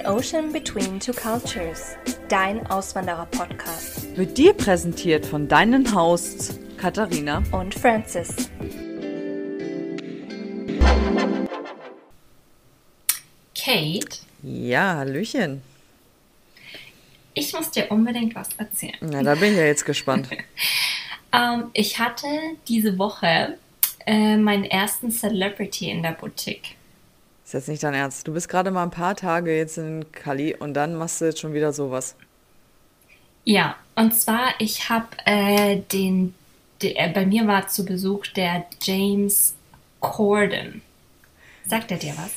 An Ocean Between Two Cultures, dein Auswanderer-Podcast. Wird dir präsentiert von deinen Hosts Katharina und Francis. Kate, Ja, Hallöchen. ich muss dir unbedingt was erzählen. Na, da bin ich ja jetzt gespannt. Ähm, ich hatte diese Woche äh, meinen ersten Celebrity in der Boutique. Ist jetzt nicht dein Ernst. Du bist gerade mal ein paar Tage jetzt in Cali und dann machst du jetzt schon wieder sowas. Ja, und zwar, ich habe äh, den, der, äh, bei mir war zu Besuch der James Corden. Sagt er dir was?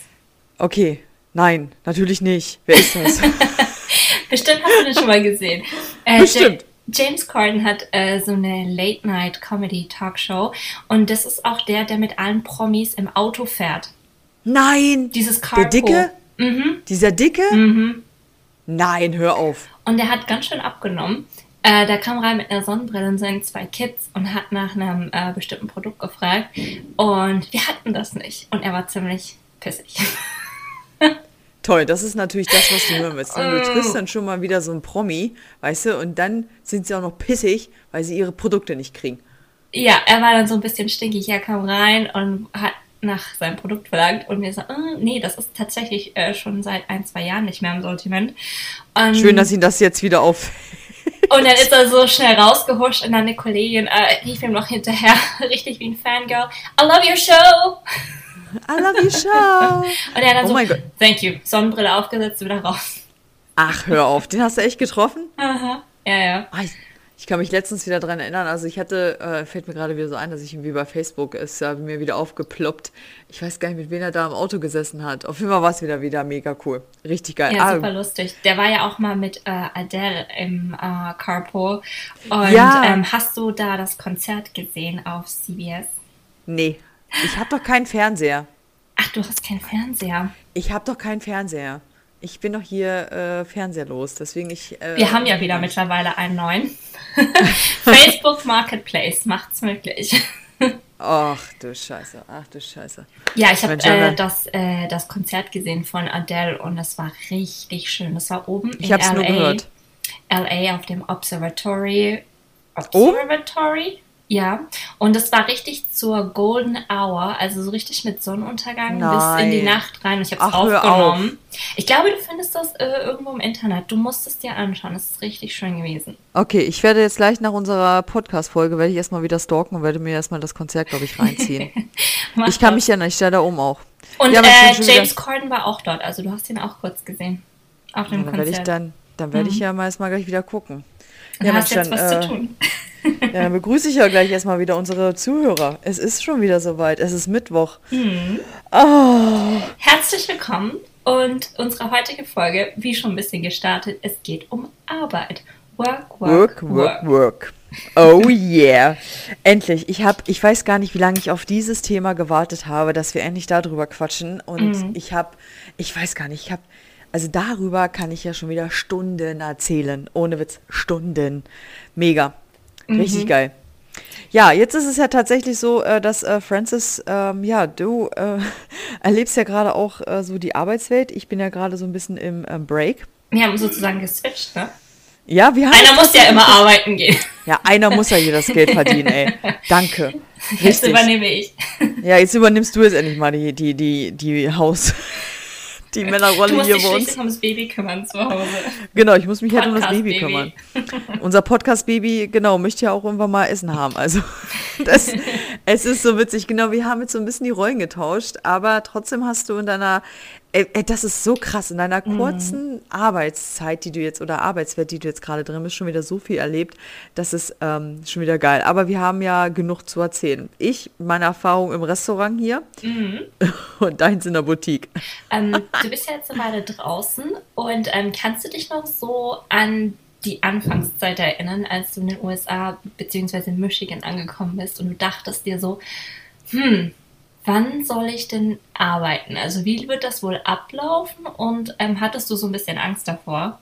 Okay, nein, natürlich nicht. Wer ist das? Bestimmt hast du den schon mal gesehen. Äh, Bestimmt. Ja- James Corden hat äh, so eine Late-Night-Comedy-Talkshow und das ist auch der, der mit allen Promis im Auto fährt. Nein! Dieses Der Carpool. Dicke? Mhm. Dieser Dicke? Mhm. Nein, hör auf. Und der hat ganz schön abgenommen. Äh, der kam rein mit einer Sonnenbrille und seinen zwei Kids und hat nach einem äh, bestimmten Produkt gefragt. Und wir hatten das nicht. Und er war ziemlich pissig. Toll, das ist natürlich das, was du hören willst. ne? Du Mm. triffst dann schon mal wieder so einen Promi, weißt du, und dann sind sie auch noch pissig, weil sie ihre Produkte nicht kriegen. ja, er war dann so ein bisschen stinkig. Er kam rein und hat nach seinem Produkt verlangt. Und wir so, äh, nee, das ist tatsächlich äh, schon seit ein, zwei Jahren nicht mehr im Sortiment. Und, Schön, dass ihn das jetzt wieder auf. und dann ist er so schnell rausgehuscht und dann eine Kollegin äh, rief ihm noch hinterher, richtig wie ein Fangirl, I love your show! I love you, show. Und er dann Oh so, mein Gott. thank you, Sonnenbrille aufgesetzt, wieder raus. Ach, hör auf. Den hast du echt getroffen? Aha. Ja, ja. Ich, ich kann mich letztens wieder dran erinnern. Also ich hatte, äh, fällt mir gerade wieder so ein, dass ich irgendwie bei Facebook ist ja mir wieder aufgeploppt. Ich weiß gar nicht, mit wem er da im Auto gesessen hat. Auf jeden Fall war es wieder wieder mega cool. Richtig geil. Ja, Ah, super lustig. Der war ja auch mal mit äh, Adele im äh, Carpool. Und Ja. ähm, hast du da das Konzert gesehen auf CBS? nee, ich habe doch keinen Fernseher. Ach, du hast keinen Fernseher. Ich habe doch keinen Fernseher. Ich bin doch hier äh, fernseherlos, deswegen ich. Äh, Wir haben ja wieder mittlerweile einen neuen. Facebook Marketplace macht's möglich. Ach du Scheiße, ach du Scheiße. Ja, ich habe äh, das, äh, das Konzert gesehen von Adele und das war richtig schön. Das war oben Ich in habe es LA. nur gehört. LA auf dem Observatory. Oben? Observatory? Ja. Und es war richtig zur Golden Hour, also so richtig mit Sonnenuntergang bis in die Nein. Nacht rein. Und ich habe es aufgenommen. Ich glaube, du findest das äh, irgendwo im Internet. Du musst es dir anschauen. Es ist richtig schön gewesen. Okay, ich werde jetzt gleich nach unserer Podcast-Folge, werde ich erstmal wieder stalken und werde mir erstmal das Konzert, glaube ich, reinziehen. Ich kann das. mich ja nicht, ich stehe da oben auch. Und Ja, äh, James Corden war auch dort. Also du hast ihn auch kurz gesehen. Auf dem Ja, dann werde ich Konzert. dann, dann werde ich ja mal erstmal gleich wieder gucken. Ja, Mensch, jetzt was äh, zu tun. Ja, dann begrüße ich ja gleich erstmal wieder unsere Zuhörer. Es ist schon wieder soweit. Es ist Mittwoch. Mhm. Oh, Herzlich willkommen und unsere heutige Folge, wie schon ein bisschen gestartet, es geht um Arbeit. Work, work, work, work, work. Oh yeah. Endlich. Ich habe, ich weiß gar nicht, wie lange ich auf dieses Thema gewartet habe, dass wir endlich darüber quatschen. Und ich habe, ich weiß gar nicht, ich habe, also darüber kann ich ja schon wieder Stunden erzählen. Ohne Witz, Stunden. Mega. Richtig geil. Ja, jetzt ist es ja tatsächlich so, äh, dass äh, Francis, ähm, ja, du äh, erlebst ja gerade auch äh, so die Arbeitswelt. Ich bin ja gerade so ein bisschen im ähm, Break. Wir haben sozusagen geswitcht, ne? Ja, wir haben Einer muss ja immer arbeiten gehen. Ja, einer muss ja hier das Geld verdienen, ey. Danke. Jetzt Richtig. übernehme ich. Ja, jetzt übernimmst du jetzt endlich mal die, die, die, die Haus, die Du Männerrolle musst hier dich bei uns. schließlich ums Baby kümmern zu Hause. Genau, ich muss mich halt um das Baby Podcast-Baby. kümmern. Unser Podcast-Baby, genau, möchte ja auch irgendwann mal Essen haben. Also, das, es ist so witzig. Genau, wir haben jetzt so ein bisschen die Rollen getauscht, aber trotzdem hast du in deiner, äh, äh, das ist so krass, in deiner Mhm. kurzen Arbeitszeit, die du jetzt, oder Arbeitswelt, die du jetzt gerade drin bist, schon wieder so viel erlebt. Das ist ähm, schon wieder geil. Aber wir haben ja genug zu erzählen. Ich, meine Erfahrung im Restaurant hier Mhm. und deins in der Boutique. Ähm, du bist ja jetzt eine Weile draußen und ähm, kannst du dich noch so an die Anfangszeit erinnern, als du in den USA bzw. in Michigan angekommen bist und du dachtest dir so, hm, wann soll ich denn arbeiten? Also wie wird das wohl ablaufen und ähm, hattest du so ein bisschen Angst davor?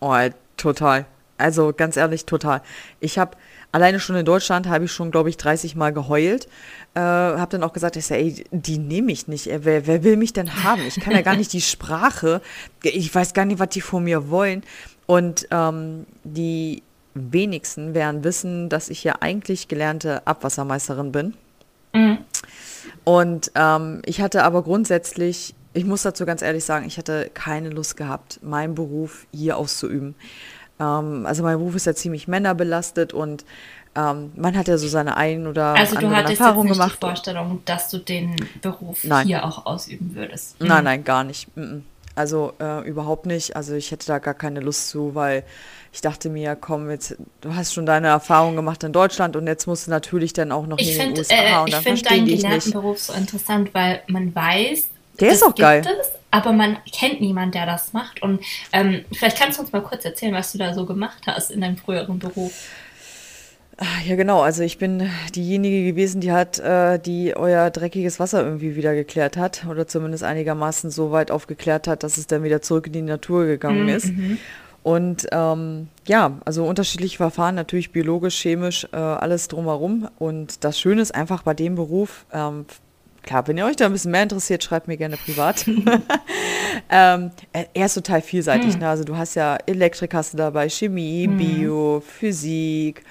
Oh, total. Also ganz ehrlich, total. Ich habe alleine schon in Deutschland habe ich schon, glaube ich, 30 Mal geheult. Äh, habe dann auch gesagt, ich sag, ey, die nehme ich nicht. Wer, wer will mich denn haben? Ich kann ja gar nicht die Sprache. Ich weiß gar nicht, was die von mir wollen. Und ähm, die wenigsten werden wissen, dass ich ja eigentlich gelernte Abwassermeisterin bin. Mhm. Und ähm, ich hatte aber grundsätzlich, ich muss dazu ganz ehrlich sagen, ich hatte keine Lust gehabt, meinen Beruf hier auszuüben. Ähm, also mein Beruf ist ja ziemlich männerbelastet und ähm, man hat ja so seine ein oder also anderen Erfahrungen gemacht. Also du hattest die Vorstellung, dass du den Beruf nein. hier auch ausüben würdest? Mhm. Nein, nein, gar nicht. Also äh, überhaupt nicht. Also ich hätte da gar keine Lust zu, weil ich dachte mir, komm, jetzt, du hast schon deine Erfahrung gemacht in Deutschland und jetzt musst du natürlich dann auch noch ich in den USA äh, Ich finde deinen die ich gelernten nicht. Beruf so interessant, weil man weiß, Der das ist auch gibt geil. Es, aber man kennt niemanden, der das macht. Und ähm, vielleicht kannst du uns mal kurz erzählen, was du da so gemacht hast in deinem früheren Beruf. Ah, Ja, genau. Also ich bin diejenige gewesen, die hat, äh, die euer dreckiges Wasser irgendwie wieder geklärt hat oder zumindest einigermaßen so weit aufgeklärt hat, dass es dann wieder zurück in die Natur gegangen ist. Und ähm, ja, also unterschiedliche Verfahren, natürlich biologisch, chemisch, äh, alles drumherum. Und das Schöne ist einfach bei dem Beruf, ähm, klar, wenn ihr euch da ein bisschen mehr interessiert, schreibt mir gerne privat. ähm, er er ist total vielseitig. Ne? Also du hast ja Elektrik hast du dabei, Chemie, Bio, Physik.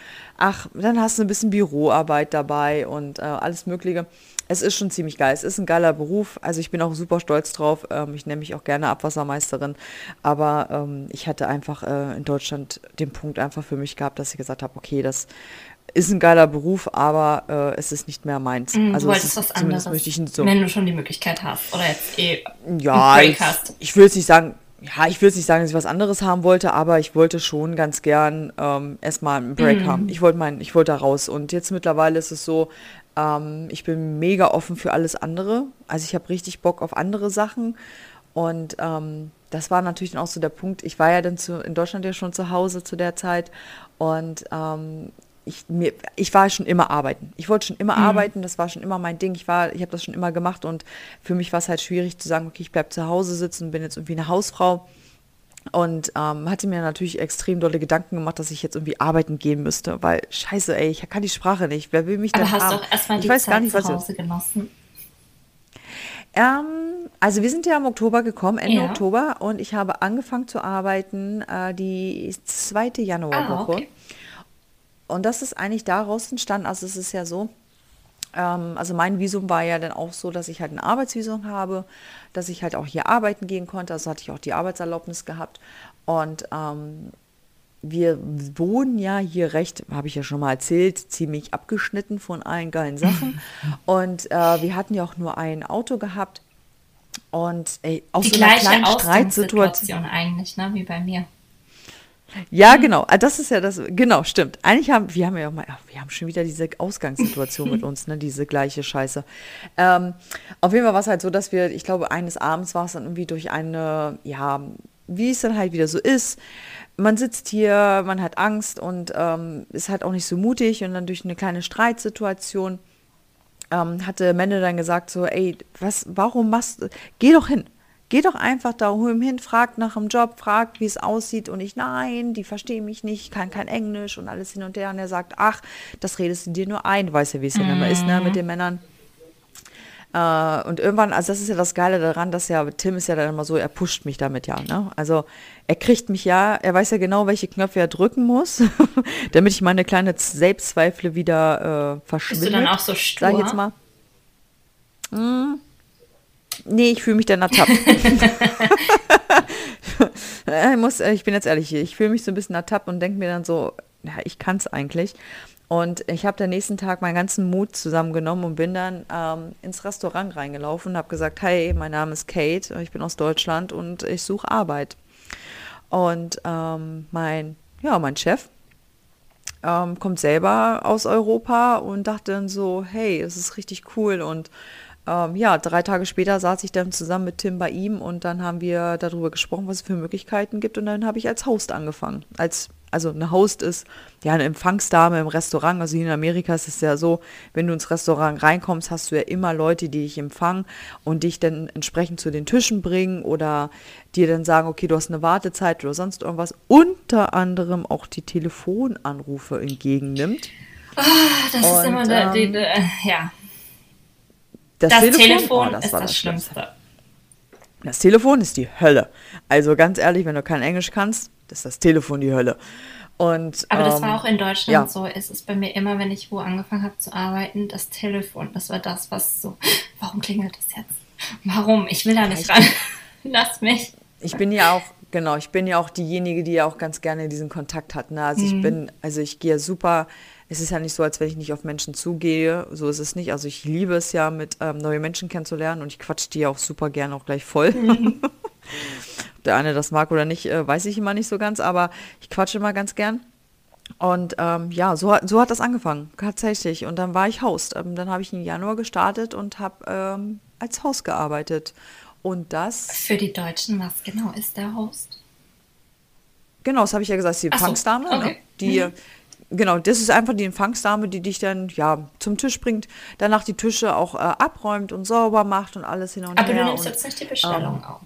Ach, dann hast du ein bisschen Büroarbeit dabei und äh, alles Mögliche. Es ist schon ziemlich geil. Es ist ein geiler Beruf. Also ich bin auch super stolz drauf. Ähm, ich nenne mich auch gerne Abwassermeisterin. Aber ähm, ich hatte einfach äh, in Deutschland den Punkt einfach für mich gehabt, dass ich gesagt habe, okay, das ist ein geiler Beruf, aber äh, es ist nicht mehr meins. Mhm, also du es wolltest ist, was anderes, möchte ich so. wenn du schon die Möglichkeit hast oder jetzt eh Ja, ich, ich will jetzt nicht sagen, ja, ich will jetzt nicht sagen, dass ich was anderes haben wollte, aber ich wollte schon ganz gern ähm, erstmal einen Break haben. Ich wollte mein, ich wollte da raus. Und jetzt mittlerweile ist es so, ähm, ich bin mega offen für alles andere. Also ich habe richtig Bock auf andere Sachen. Und ähm, das war natürlich dann auch so der Punkt. Ich war ja dann zu, in Deutschland ja schon zu Hause zu der Zeit. Und ähm, ich, mir, ich war schon immer arbeiten. Ich wollte schon immer arbeiten, das war schon immer mein Ding. Ich war, ich habe das schon immer gemacht und für mich war es halt schwierig zu sagen, okay, ich bleibe zu Hause sitzen, bin jetzt irgendwie eine Hausfrau. Und ähm, hatte mir natürlich extrem dolle Gedanken gemacht, dass ich jetzt irgendwie arbeiten gehen müsste, weil scheiße, ey, ich kann die Sprache nicht. Wer will mich Aber denn hast haben? du auch erstmal ich die weiß Zeit gar nicht, was zu Hause genossen? ähm, also wir sind ja im Oktober gekommen, Ende Ja. Oktober, und ich habe angefangen zu arbeiten äh, die zweite Januarwoche. Ah, okay. Und das ist eigentlich daraus entstanden, also es ist ja so, ähm, also mein Visum war ja dann auch so, dass ich halt ein Arbeitsvisum habe, dass ich halt auch hier arbeiten gehen konnte, also hatte ich auch die Arbeitserlaubnis gehabt. Und ähm, wir wohnen ja hier recht, habe ich ja schon mal erzählt, ziemlich abgeschnitten von allen geilen Sachen. Und äh, wir hatten ja auch nur ein Auto gehabt. Und ey, aus Die so kleinen Streitsituation. Eigentlich, ne, wie bei mir. Ja, genau. Ah, Das ist ja das, genau, stimmt. Eigentlich haben, wir haben ja auch mal, wir haben schon wieder diese Ausgangssituation mit uns, ne, diese gleiche Scheiße. Ähm, auf jeden Fall war es halt so, dass wir, ich glaube, eines Abends war es dann irgendwie durch eine, ja, wie es dann halt wieder so ist. Man sitzt hier, man hat Angst und ähm, ist halt auch nicht so mutig und dann durch eine kleine Streitsituation ähm, hatte Mende dann gesagt so, ey, was, warum machst du, geh doch hin. Geh doch einfach da hin, frag nach dem Job, frag, wie es aussieht. Und ich, nein, die verstehen mich nicht, kann kein Englisch und alles hin und her. Und er sagt, ach, das redest du dir nur ein. Du weißt ja, wie es dann immer ist, ne, mit den Männern. Äh, und irgendwann, also das ist ja das Geile daran, dass ja, Tim ist ja dann immer so, er pusht mich damit ja, ne? Also er kriegt mich ja, er weiß ja genau, welche Knöpfe er drücken muss, damit ich meine kleine Selbstzweifel wieder äh, Bist verschwinde. du dann auch so stur? Sag ich jetzt mal. Hm, nee, ich fühle mich dann ertappt. ich, muss, äh, ich bin jetzt ehrlich hier, ich fühle mich so ein bisschen ertappt und denke mir dann so, ja, ich kann es eigentlich. Und ich habe den nächsten Tag meinen ganzen Mut zusammengenommen und bin dann ähm, ins Restaurant reingelaufen und habe gesagt, hey, mein Name ist Kate, ich bin aus Deutschland und ich suche Arbeit. Und ähm, mein, ja, mein Chef ähm, kommt selber aus Europa und dachte dann so, hey, es ist richtig cool. Und ähm, ja, drei Tage später saß ich dann zusammen mit Tim bei ihm und dann haben wir darüber gesprochen, was es für Möglichkeiten gibt. Und dann habe ich als Host angefangen, als also eine Host ist ja eine Empfangsdame im Restaurant. Also hier in Amerika ist es ja so, wenn du ins Restaurant reinkommst, hast du ja immer Leute, die dich empfangen und dich dann entsprechend zu den Tischen bringen oder dir dann sagen, okay, du hast eine Wartezeit oder sonst irgendwas. Unter anderem auch die Telefonanrufe entgegennimmt. Oh, das und, ist immer der, ähm, die, die, ja. Das, das Telefon, Telefon oh, das ist das, das Schlimmste. Das Telefon ist die Hölle. Also ganz ehrlich, wenn du kein Englisch kannst, ist das Telefon die Hölle. Und, Aber das ähm, war auch in Deutschland ja. so. Es ist bei mir immer, wenn ich wo angefangen habe zu arbeiten, das Telefon. Das war das, was so, warum klingelt das jetzt? Warum? Ich will da nicht ran. Lass mich. Ich bin ja auch, genau, ich bin ja auch diejenige, die ja auch ganz gerne diesen Kontakt hat. Ne? Also mhm. ich bin, also ich gehe super es ist ja nicht so, als wenn ich nicht auf Menschen zugehe. So ist es nicht. Also ich liebe es ja, mit ähm, neue Menschen kennenzulernen und ich quatsch die auch super gerne auch gleich voll. Mhm. Ob der eine das mag oder nicht, äh, weiß ich immer nicht so ganz, aber ich quatsche immer ganz gern. Und ähm, ja, so, so hat das angefangen, tatsächlich. Und dann war ich Host. Ähm, dann habe ich im Januar gestartet und habe ähm, als Host gearbeitet. Und das. Für die Deutschen, was genau ist der Host? Genau, das habe ich ja gesagt, die so, ne? okay. ne? die, mhm. Genau, das ist einfach die Empfangsdame, die dich dann ja zum Tisch bringt, danach die Tische auch äh, abräumt und sauber macht und alles hin und Aber her. Aber du nimmst und, jetzt nicht die Bestellung ähm, auf.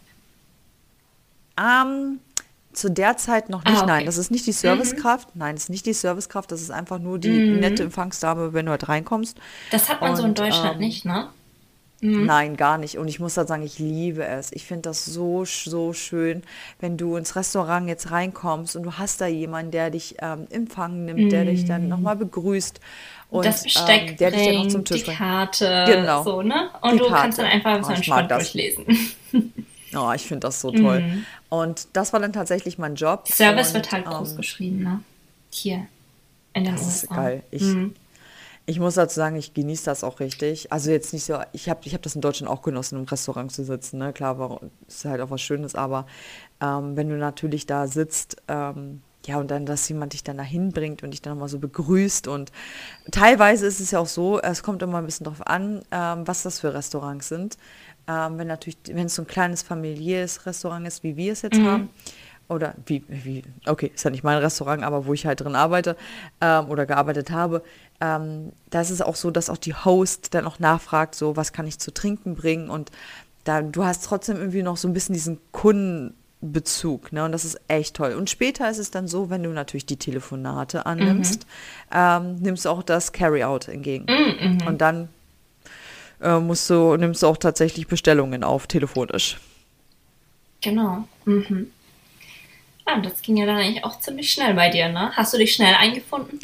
Ähm, zu der Zeit noch nicht, ah, okay. nein. Das ist nicht die Servicekraft. Mhm. Nein, das ist nicht die Servicekraft, das ist einfach nur die mhm. nette Empfangsdame, wenn du halt reinkommst. Das hat man und, so in Deutschland ähm, nicht, ne? Mhm. Nein, gar nicht. Und ich muss halt sagen, ich liebe es. Ich finde das so, so schön, wenn du ins Restaurant jetzt reinkommst und du hast da jemanden, der dich ähm, empfangen nimmt, mhm. der dich dann nochmal begrüßt. Und das Besteck ähm, der bringt, dich dann auch zum Tisch die Karte, genau. so, ne? Und die du Karte. kannst dann einfach so oh, entspannt durchlesen. Oh, ich finde das so toll. Mhm. Und das war dann tatsächlich mein Job. Service und, wird halt groß ähm, geschrieben, ne? Hier. In der das USA. ist geil. Ich, mhm. Ich muss dazu sagen, ich genieße das auch richtig. Also jetzt nicht so, ich habe ich hab das in Deutschland auch genossen, im Restaurant zu sitzen. Ne? Klar, war, ist halt auch was Schönes, aber ähm, wenn du natürlich da sitzt, ähm, ja, und dann, dass jemand dich dann dahin bringt und dich dann nochmal so begrüßt. Und teilweise ist es ja auch so, es kommt immer ein bisschen drauf an, ähm, was das für Restaurants sind. Ähm, wenn natürlich, wenn es so ein kleines familiäres Restaurant ist, wie wir es jetzt mhm. haben, oder wie, wie, okay, ist ja nicht mein Restaurant, aber wo ich halt drin arbeite ähm, oder gearbeitet habe, ähm, da ist es auch so, dass auch die Host dann auch nachfragt, so, was kann ich zu trinken bringen und da, du hast trotzdem irgendwie noch so ein bisschen diesen Kundenbezug, ne, und das ist echt toll. Und später ist es dann so, wenn du natürlich die Telefonate annimmst, mhm. ähm, nimmst du auch das Carry-out entgegen. Mhm, mhm. und dann äh, musst du, nimmst du auch tatsächlich Bestellungen auf, telefonisch. Genau. Mhm. Ah, das ging ja dann eigentlich auch ziemlich schnell bei dir, ne? Hast du dich schnell eingefunden?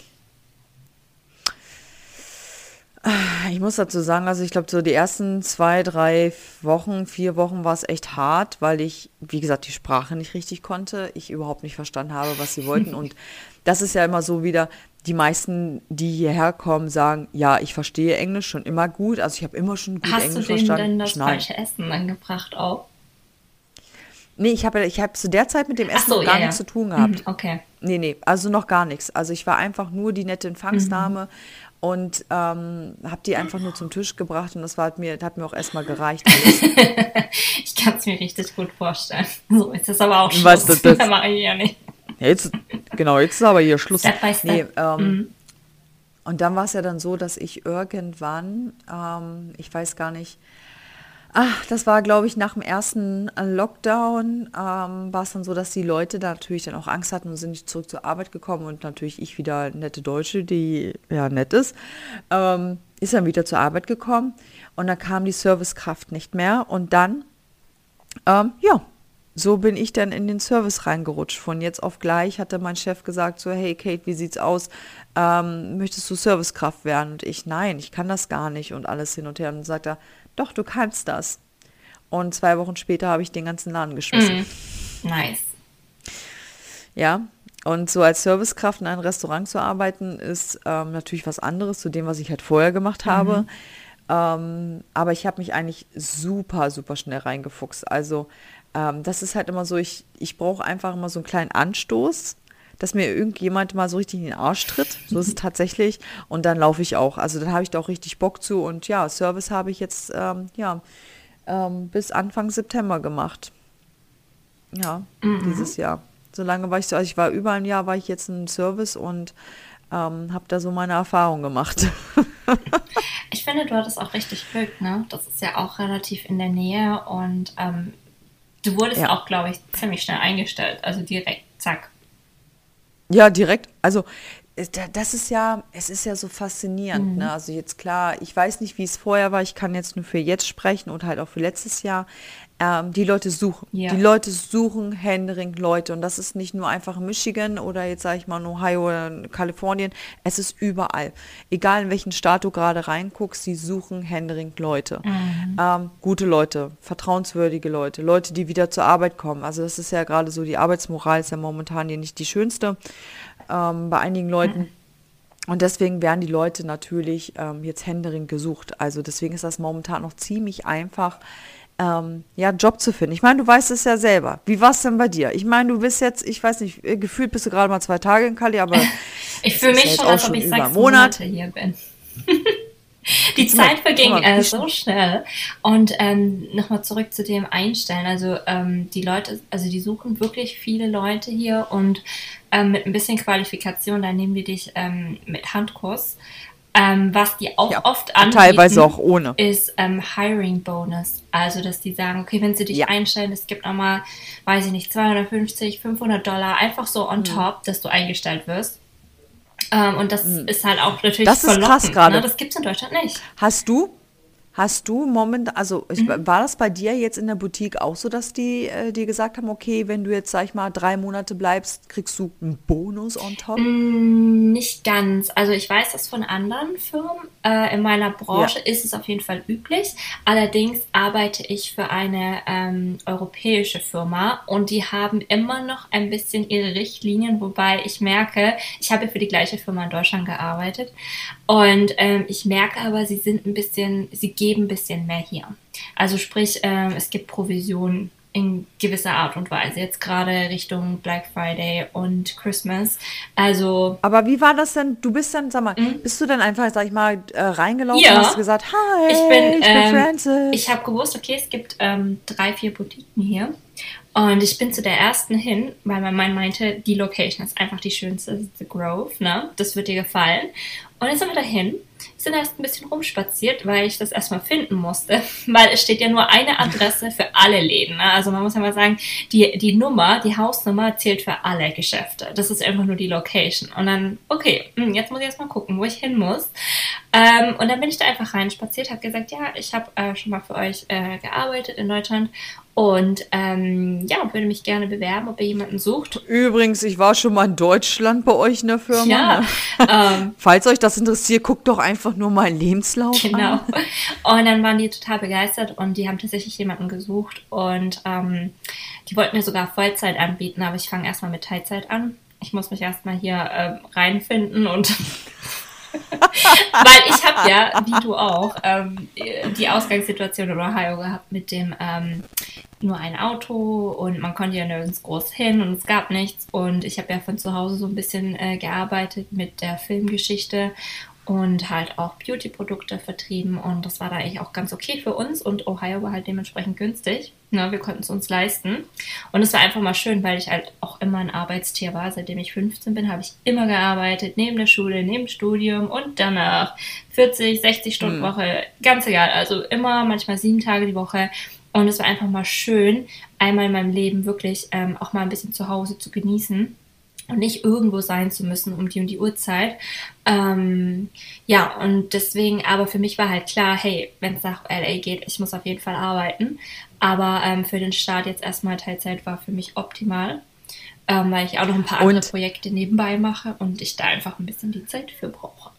Ich muss dazu sagen, also ich glaube, so die ersten zwei, drei Wochen, vier Wochen war es echt hart, weil ich, wie gesagt, die Sprache nicht richtig konnte. Ich überhaupt nicht verstanden habe, was sie wollten. Und das ist ja immer so wieder, die meisten, die hierher kommen, sagen, ja, ich verstehe Englisch schon immer gut. Also ich habe immer schon gut Hast Englisch verstanden. Hast du denen denn das Nein. falsche Essen angebracht auch? Nee, ich habe ich hab zu der Zeit mit dem Essen so, noch gar ja, nichts ja. zu tun gehabt. Mhm, okay. Nee, nee, also noch gar nichts. Also ich war einfach nur die nette Empfangsdame mhm. Und ähm, habe die einfach nur zum Tisch gebracht und das war, hat, mir, hat mir auch erstmal gereicht. ich kann es mir richtig gut vorstellen. So ist das aber auch Schluss. Weißt du, das, das mache ich ja nicht. Jetzt, genau, jetzt ist aber hier Schluss. Step by step. Nee, ähm, mhm. Und dann war es ja dann so, dass ich irgendwann, ähm, ich weiß gar nicht, Ach, das war, glaube ich, nach dem ersten äh, Lockdown ähm, war es dann so, dass die Leute da natürlich dann auch Angst hatten und sind nicht zurück zur Arbeit gekommen und natürlich ich wieder nette Deutsche, die ja nett ist, ähm, ist dann wieder zur Arbeit gekommen und dann kam die Servicekraft nicht mehr und dann, ähm, ja, so bin ich dann in den Service reingerutscht. Von jetzt auf gleich hatte mein Chef gesagt so, hey Kate, wie sieht's aus? Ähm, möchtest du Servicekraft werden? Und ich, nein, ich kann das gar nicht und alles hin und her. Und dann sagt er, doch, du kannst das. Und zwei Wochen später habe ich den ganzen Laden geschmissen. Mm, nice. Ja, und so als Servicekraft in einem Restaurant zu arbeiten, ist ähm, natürlich was anderes zu dem, was ich halt vorher gemacht habe. Mhm. Ähm, aber ich habe mich eigentlich super, super schnell reingefuchst. Also ähm, das ist halt immer so, ich, ich brauche einfach immer so einen kleinen Anstoß dass mir irgendjemand mal so richtig in den Arsch tritt. So ist es tatsächlich. Und dann laufe ich auch. Also dann habe ich da auch richtig Bock zu. Und ja, Service habe ich jetzt ähm, ja, ähm, bis Anfang September gemacht. Ja, mhm. dieses Jahr. So lange war ich so, also ich war über ein Jahr, war ich jetzt im Service und ähm, habe da so meine Erfahrung gemacht. ich finde, du hattest auch richtig Glück, ne? Das ist ja auch relativ in der Nähe und ähm, du wurdest ja. auch, glaube ich, ziemlich schnell eingestellt, also direkt, zack. Ja, direkt. Also das ist ja, es ist ja so faszinierend. Mhm. Ne? Also jetzt klar, ich weiß nicht, wie es vorher war. Ich kann jetzt nur für jetzt sprechen und halt auch für letztes Jahr. Ähm, die Leute suchen. Ja. Die Leute suchen Händering Leute. Und das ist nicht nur einfach Michigan oder jetzt sage ich mal Ohio oder Kalifornien. Es ist überall. Egal in welchen Staat du gerade reinguckst, sie suchen Händering Leute. Mhm. Ähm, gute Leute, vertrauenswürdige Leute, Leute, die wieder zur Arbeit kommen. Also das ist ja gerade so, die Arbeitsmoral ist ja momentan hier nicht die schönste ähm, bei einigen Leuten. Und deswegen werden die Leute natürlich ähm, jetzt Händering gesucht. Also deswegen ist das momentan noch ziemlich einfach, ähm, ja, Job zu finden. Ich meine, du weißt es ja selber. Wie war es denn bei dir? Ich meine, du bist jetzt, ich weiß nicht, äh, gefühlt bist du gerade mal zwei Tage in Kali, aber ich fühle mich schon, als ob ich sechs Monate hier bin. Die Zeit verging äh, so schnell. Und ähm, nochmal zurück zu dem Einstellen. Also ähm, die Leute, also die suchen wirklich viele Leute hier und ähm, mit ein bisschen Qualifikation, dann nehmen die dich ähm, mit Handkurs. Ähm, was die auch ja, oft anbieten, teilweise auch ohne. ist ähm, Hiring Bonus. Also, dass die sagen, okay, wenn sie dich ja. einstellen, es gibt nochmal, weiß ich nicht, 250, 500 Dollar, einfach so on mhm. top, dass du eingestellt wirst. Ähm, und das mhm. ist halt auch natürlich Das ist krass gerade. Ne? Das gibt es in Deutschland nicht. Hast du, Hast du momentan, also ich, mhm. war das bei dir jetzt in der Boutique auch so, dass die äh, dir gesagt haben, okay, wenn du jetzt, sag ich mal, drei Monate bleibst, kriegst du einen Bonus on top? Mm, nicht ganz. Also ich weiß das von anderen Firmen. Äh, in meiner Branche ja. ist es auf jeden Fall üblich. Allerdings arbeite ich für eine ähm, europäische Firma und die haben immer noch ein bisschen ihre Richtlinien, wobei ich merke, ich habe für die gleiche Firma in Deutschland gearbeitet und ähm, ich merke aber, sie sind ein bisschen, sie geben ein bisschen mehr hier. Also sprich, äh, es gibt Provisionen in gewisser Art und Weise. Jetzt gerade Richtung Black Friday und Christmas. Also. Aber wie war das denn? Du bist dann, sag mal, mhm. bist du dann einfach, sag ich mal, äh, reingelaufen ja. und hast gesagt, hi, ich bin, ich bin ähm, Francis. Ich habe gewusst, okay, es gibt ähm, drei, vier Boutiquen hier. Und ich bin zu der ersten hin, weil mein Mann meinte, die Location ist einfach die schönste, The Grove, ne? Das wird dir gefallen. Und jetzt sind wir dahin, sind erst ein bisschen rumspaziert, weil ich das erstmal finden musste, weil es steht ja nur eine Adresse für alle Läden. Ne? Also man muss ja mal sagen, die, die Nummer, die Hausnummer zählt für alle Geschäfte. Das ist einfach nur die Location. Und dann, okay, hm, jetzt muss ich erstmal gucken, wo ich hin muss. Ähm, und dann bin ich da einfach rein spaziert, habe gesagt, ja, ich habe äh, schon mal für euch äh, gearbeitet in Deutschland und ähm, ja, würde mich gerne bewerben, ob ihr jemanden sucht. Übrigens, ich war schon mal in Deutschland bei euch in der Firma. Ja, ne? ähm, Falls euch das interessiert, guckt doch einfach nur meinen Lebenslauf genau. an. Genau. Und dann waren die total begeistert und die haben tatsächlich jemanden gesucht und ähm, die wollten mir sogar Vollzeit anbieten, aber ich fange erstmal mit Teilzeit an. Ich muss mich erstmal hier äh, reinfinden und Weil ich habe ja, wie du auch, ähm, die Ausgangssituation in Ohio gehabt mit dem ähm, nur ein Auto und man konnte ja nirgends groß hin und es gab nichts. Und ich habe ja von zu Hause so ein bisschen äh, gearbeitet mit der Filmgeschichte und halt auch Beauty-Produkte vertrieben und das war da eigentlich auch ganz okay für uns und Ohio war halt dementsprechend günstig. Ne, wir konnten es uns leisten und es war einfach mal schön, weil ich halt auch immer ein Arbeitstier war. Seitdem ich 15 bin, habe ich immer gearbeitet, neben der Schule, neben dem Studium und danach 40, 60 Stunden hm. Woche, ganz egal. Also immer manchmal sieben Tage die Woche und es war einfach mal schön, einmal in meinem Leben wirklich ähm, auch mal ein bisschen zu Hause zu genießen und nicht irgendwo sein zu müssen um die und die Uhrzeit. Ähm, ja, und deswegen, aber für mich war halt klar, hey, wenn es nach LA geht, ich muss auf jeden Fall arbeiten. Aber ähm, für den Start jetzt erstmal Teilzeit war für mich optimal, ähm, weil ich auch noch ein paar und andere Projekte nebenbei mache und ich da einfach ein bisschen die Zeit für brauche.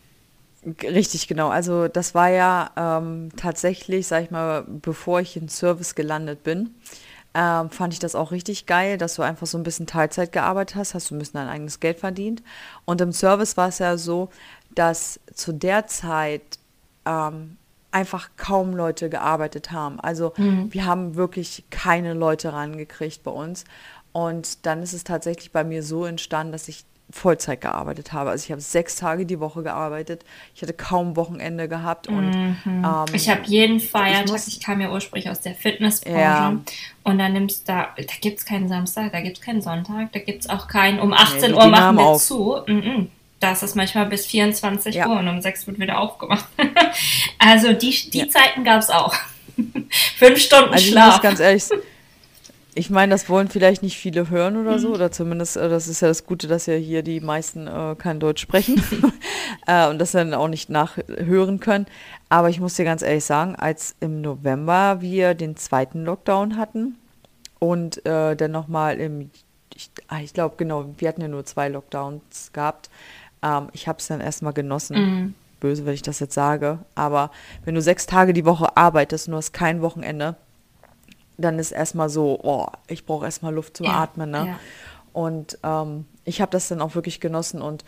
Richtig, genau. Also das war ja ähm, tatsächlich, sag ich mal, bevor ich in Service gelandet bin, ähm, fand ich das auch richtig geil, dass du einfach so ein bisschen Teilzeit gearbeitet hast, hast du ein bisschen dein eigenes Geld verdient. Und im Service war es ja so, dass zu der Zeit ähm, einfach kaum Leute gearbeitet haben. Also mhm. wir haben wirklich keine Leute rangekriegt bei uns. Und dann ist es tatsächlich bei mir so entstanden, dass ich Vollzeit gearbeitet habe. Also ich habe sechs Tage die Woche gearbeitet. Ich hatte kaum Wochenende gehabt. Und, mhm. ähm, ich habe jeden Feiertag, ich, muss, ich, kam ja ursprünglich aus der Fitnessbranche ja. und dann nimmst da, da gibt es keinen Samstag, da gibt es keinen Sonntag, da gibt es auch keinen, um 18 nee, Uhr machen wir auf. zu. Mhm. Das ist manchmal bis 24 ja. Uhr und um 6 wird wieder aufgemacht. also die, die ja. Zeiten gab es auch. Fünf Stunden also Schlaf. Ich muss ganz ehrlich ich meine, das wollen vielleicht nicht viele hören oder so, mhm. oder zumindest, äh, das ist ja das Gute, dass ja hier die meisten äh, kein Deutsch sprechen äh, und das dann auch nicht nachhören können. Aber ich muss dir ganz ehrlich sagen, als im November wir den zweiten Lockdown hatten und äh, dann nochmal im, ich, ah, ich glaube genau, wir hatten ja nur zwei Lockdowns gehabt. Ähm, ich habe es dann erstmal genossen. Mhm. Böse, wenn ich das jetzt sage. Aber wenn du sechs Tage die Woche arbeitest und du hast kein Wochenende, dann ist erstmal so, oh, ich brauche erstmal Luft zum ja, Atmen. Ne? Ja. Und ähm, ich habe das dann auch wirklich genossen und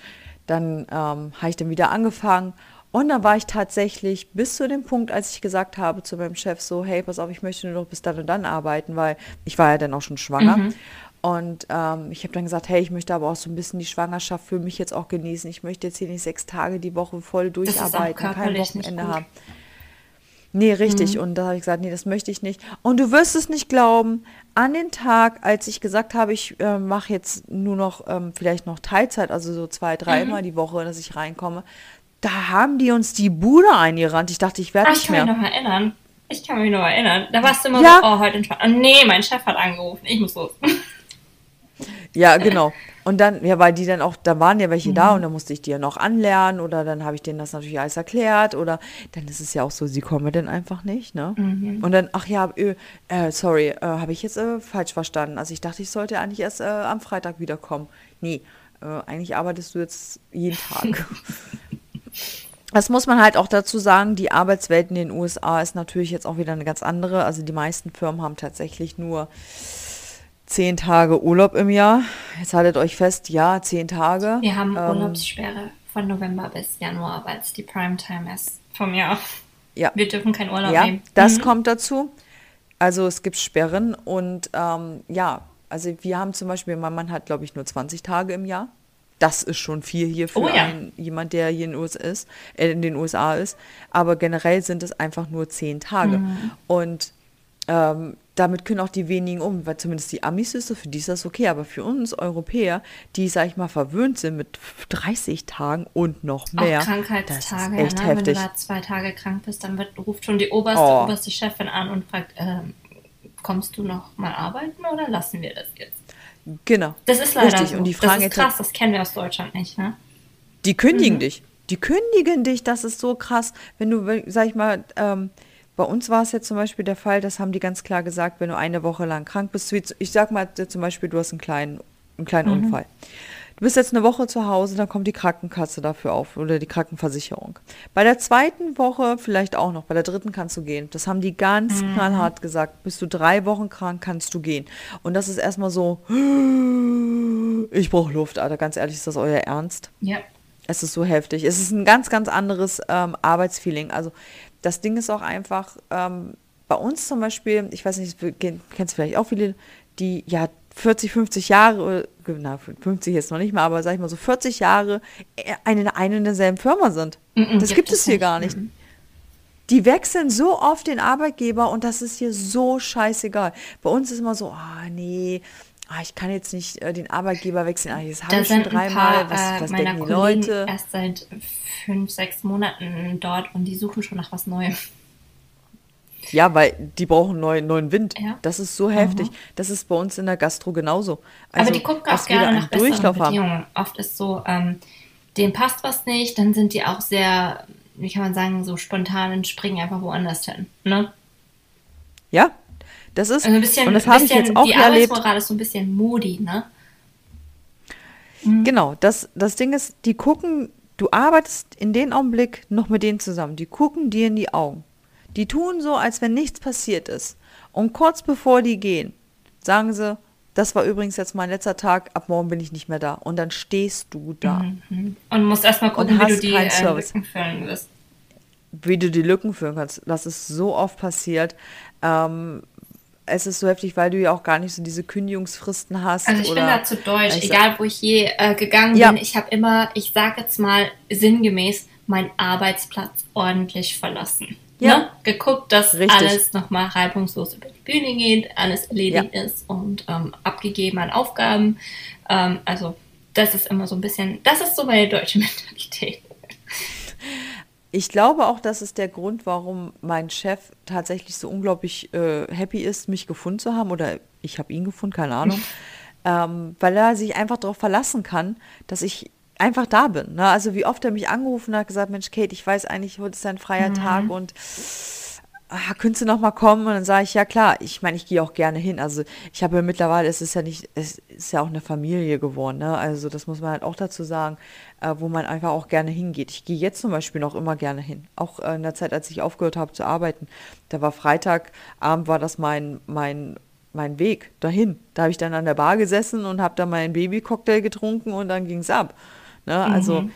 dann ähm, habe ich dann wieder angefangen. Und dann war ich tatsächlich bis zu dem Punkt, als ich gesagt habe zu meinem Chef so, hey, pass auf, ich möchte nur noch bis dann und dann arbeiten, weil ich war ja dann auch schon schwanger. Mhm. Und ähm, ich habe dann gesagt, hey, ich möchte aber auch so ein bisschen die Schwangerschaft für mich jetzt auch genießen. Ich möchte jetzt hier nicht sechs Tage die Woche voll durcharbeiten, kein Wochenende haben. Nee, richtig. Mhm. Und da habe ich gesagt, nee, das möchte ich nicht. Und du wirst es nicht glauben, an den Tag, als ich gesagt habe, ich äh, mache jetzt nur noch ähm, vielleicht noch Teilzeit, also so zwei, dreimal mhm. die Woche, dass ich reinkomme, da haben die uns die Bude eingerannt. Ich dachte, ich werde nicht mehr. Ich kann mich noch erinnern. Ich kann mich noch erinnern. Da warst du immer ja. so, oh, heute entspannt. Oh, nee, mein Chef hat angerufen. Ich muss los. Ja, genau. Und dann, ja, weil die dann auch, da waren ja welche mhm. da und dann musste ich die ja noch anlernen oder dann habe ich denen das natürlich alles erklärt oder dann ist es ja auch so, sie kommen dann einfach nicht, ne? Mhm. Und dann, ach ja, äh, äh sorry, äh, habe ich jetzt äh, falsch verstanden. Also ich dachte, ich sollte eigentlich erst äh, am Freitag wiederkommen. Nee, äh, eigentlich arbeitest du jetzt jeden Tag. Das muss man halt auch dazu sagen, die Arbeitswelt in den USA ist natürlich jetzt auch wieder eine ganz andere. Also die meisten Firmen haben tatsächlich nur zehn Tage Urlaub im Jahr. Jetzt haltet euch fest, ja, zehn Tage. Wir haben ähm, Urlaubssperre von November bis Januar, weil es die Primetime ist vom Jahr. Ja. Wir dürfen keinen Urlaub ja, nehmen. Das mhm. kommt dazu. Also es gibt Sperren und ähm, ja, also wir haben zum Beispiel, mein Mann hat, glaube ich, nur 20 Tage im Jahr. Das ist schon viel hier für oh, ja. einen, jemand, der hier in den, USA ist, äh, in den USA ist. Aber generell sind es einfach nur zehn Tage. Mhm. Und ähm, damit können auch die wenigen um, weil zumindest die Amis ist so, für die ist das okay, aber für uns Europäer, die, sag ich mal, verwöhnt sind mit 30 Tagen und noch mehr. Auch Krankheitstage, ist echt ne? heftig. wenn du da zwei Tage krank bist, dann wird, ruft schon die oberste, oh. oberste Chefin an und fragt, ähm, kommst du noch mal arbeiten oder lassen wir das jetzt? Genau. Das ist leider Richtig. so. Und die Frage das ist krass, das kennen wir aus Deutschland nicht, ne? Die kündigen mhm. dich. Die kündigen dich, das ist so krass, wenn du, sag ich mal, ähm, bei uns war es jetzt zum Beispiel der Fall, das haben die ganz klar gesagt, wenn du eine Woche lang krank bist, ich sag mal zum Beispiel, du hast einen kleinen, einen kleinen mhm. Unfall. Du bist jetzt eine Woche zu Hause, dann kommt die Krankenkasse dafür auf oder die Krankenversicherung. Bei der zweiten Woche vielleicht auch noch, bei der dritten kannst du gehen. Das haben die ganz mhm. knallhart gesagt. Bist du drei Wochen krank, kannst du gehen. Und das ist erstmal so, ich brauche Luft, Alter. Ganz ehrlich, ist das euer Ernst? Ja. Es ist so heftig. Es ist ein ganz, ganz anderes ähm, Arbeitsfeeling. Also das Ding ist auch einfach, ähm, bei uns zum Beispiel, ich weiß nicht, kennst vielleicht auch viele, die ja 40, 50 Jahre, na, 50 jetzt noch nicht mehr, aber sag ich mal so 40 Jahre in einer und derselben Firma sind. Mm -mm, das gibt, es hier nicht. gar nicht. Mm die wechseln so oft den Arbeitgeber und das ist hier so scheißegal. Bei uns ist immer so, ah oh, nee, ah, ich kann jetzt nicht äh, den Arbeitgeber wechseln. Ah, jetzt habe ich schon dreimal. Was, was äh, denken die Leute? erst seit fünf, sechs Monaten dort und die suchen schon nach was Neuem. Ja, weil die brauchen neuen, neuen Wind. Ja. Das ist so heftig. Mhm. Das ist bei uns in der Gastro genauso. Also, Aber die gucken auch gerne nach besseren Bedingungen. Haben. Oft ist so, ähm, denen passt was nicht, dann sind die auch sehr, wie kann man sagen, so spontan und springen einfach woanders hin. Ne? Ja, das ist, also ein bisschen, und das habe ich jetzt auch die erlebt. Die ist so ein bisschen moody, ne? Mhm. Genau, das, das Ding ist, die gucken, du arbeitest in dem Augenblick noch mit denen zusammen. Die gucken dir in die Augen. Die tun so, als wenn nichts passiert ist. Und kurz bevor die gehen, sagen sie, das war übrigens jetzt mein letzter Tag, ab morgen bin ich nicht mehr da. Und dann stehst du da. Mhm. Und musst erstmal gucken, wie du die äh, Lücken füllen wirst. Wie du die Lücken füllen kannst. Das ist so oft passiert. Ähm, es ist so heftig, weil du ja auch gar nicht so diese Kündigungsfristen hast. Also ich oder, bin da zu deutsch, egal wo ich je äh, gegangen Ja. bin. Ich habe immer, ich sage jetzt mal sinngemäß, meinen Arbeitsplatz ordentlich verlassen. Ja. Ne? Geguckt, dass Richtig. alles nochmal reibungslos über die Bühne geht, alles erledigt ist und ähm, abgegeben an Aufgaben. Ähm, also das ist immer so ein bisschen, das ist so meine deutsche Mentalität. Ich glaube auch, das ist der Grund, warum mein Chef tatsächlich so unglaublich äh, happy ist, mich gefunden zu haben. Oder ich habe ihn gefunden, keine Ahnung. ähm, weil er sich einfach darauf verlassen kann, dass ich einfach da bin. Ne? Also wie oft er mich angerufen hat, gesagt, Mensch, Kate, ich weiß eigentlich, heute ist ein freier Tag und ah, könntest du noch mal kommen? Und dann sage ich, ja klar, ich meine, ich gehe auch gerne hin. Also ich habe ja mittlerweile, es ist ja nicht, es ist ja auch eine Familie geworden, ne? Also das muss man halt auch dazu sagen, äh, wo man einfach auch gerne hingeht. Ich gehe jetzt zum Beispiel noch immer gerne hin. Auch äh, in der Zeit, als ich aufgehört habe zu arbeiten. Da war Freitagabend, war das mein, mein, mein Weg dahin. Da habe ich dann an der Bar gesessen und habe da meinen Babycocktail getrunken und dann ging es ab. Ne? Also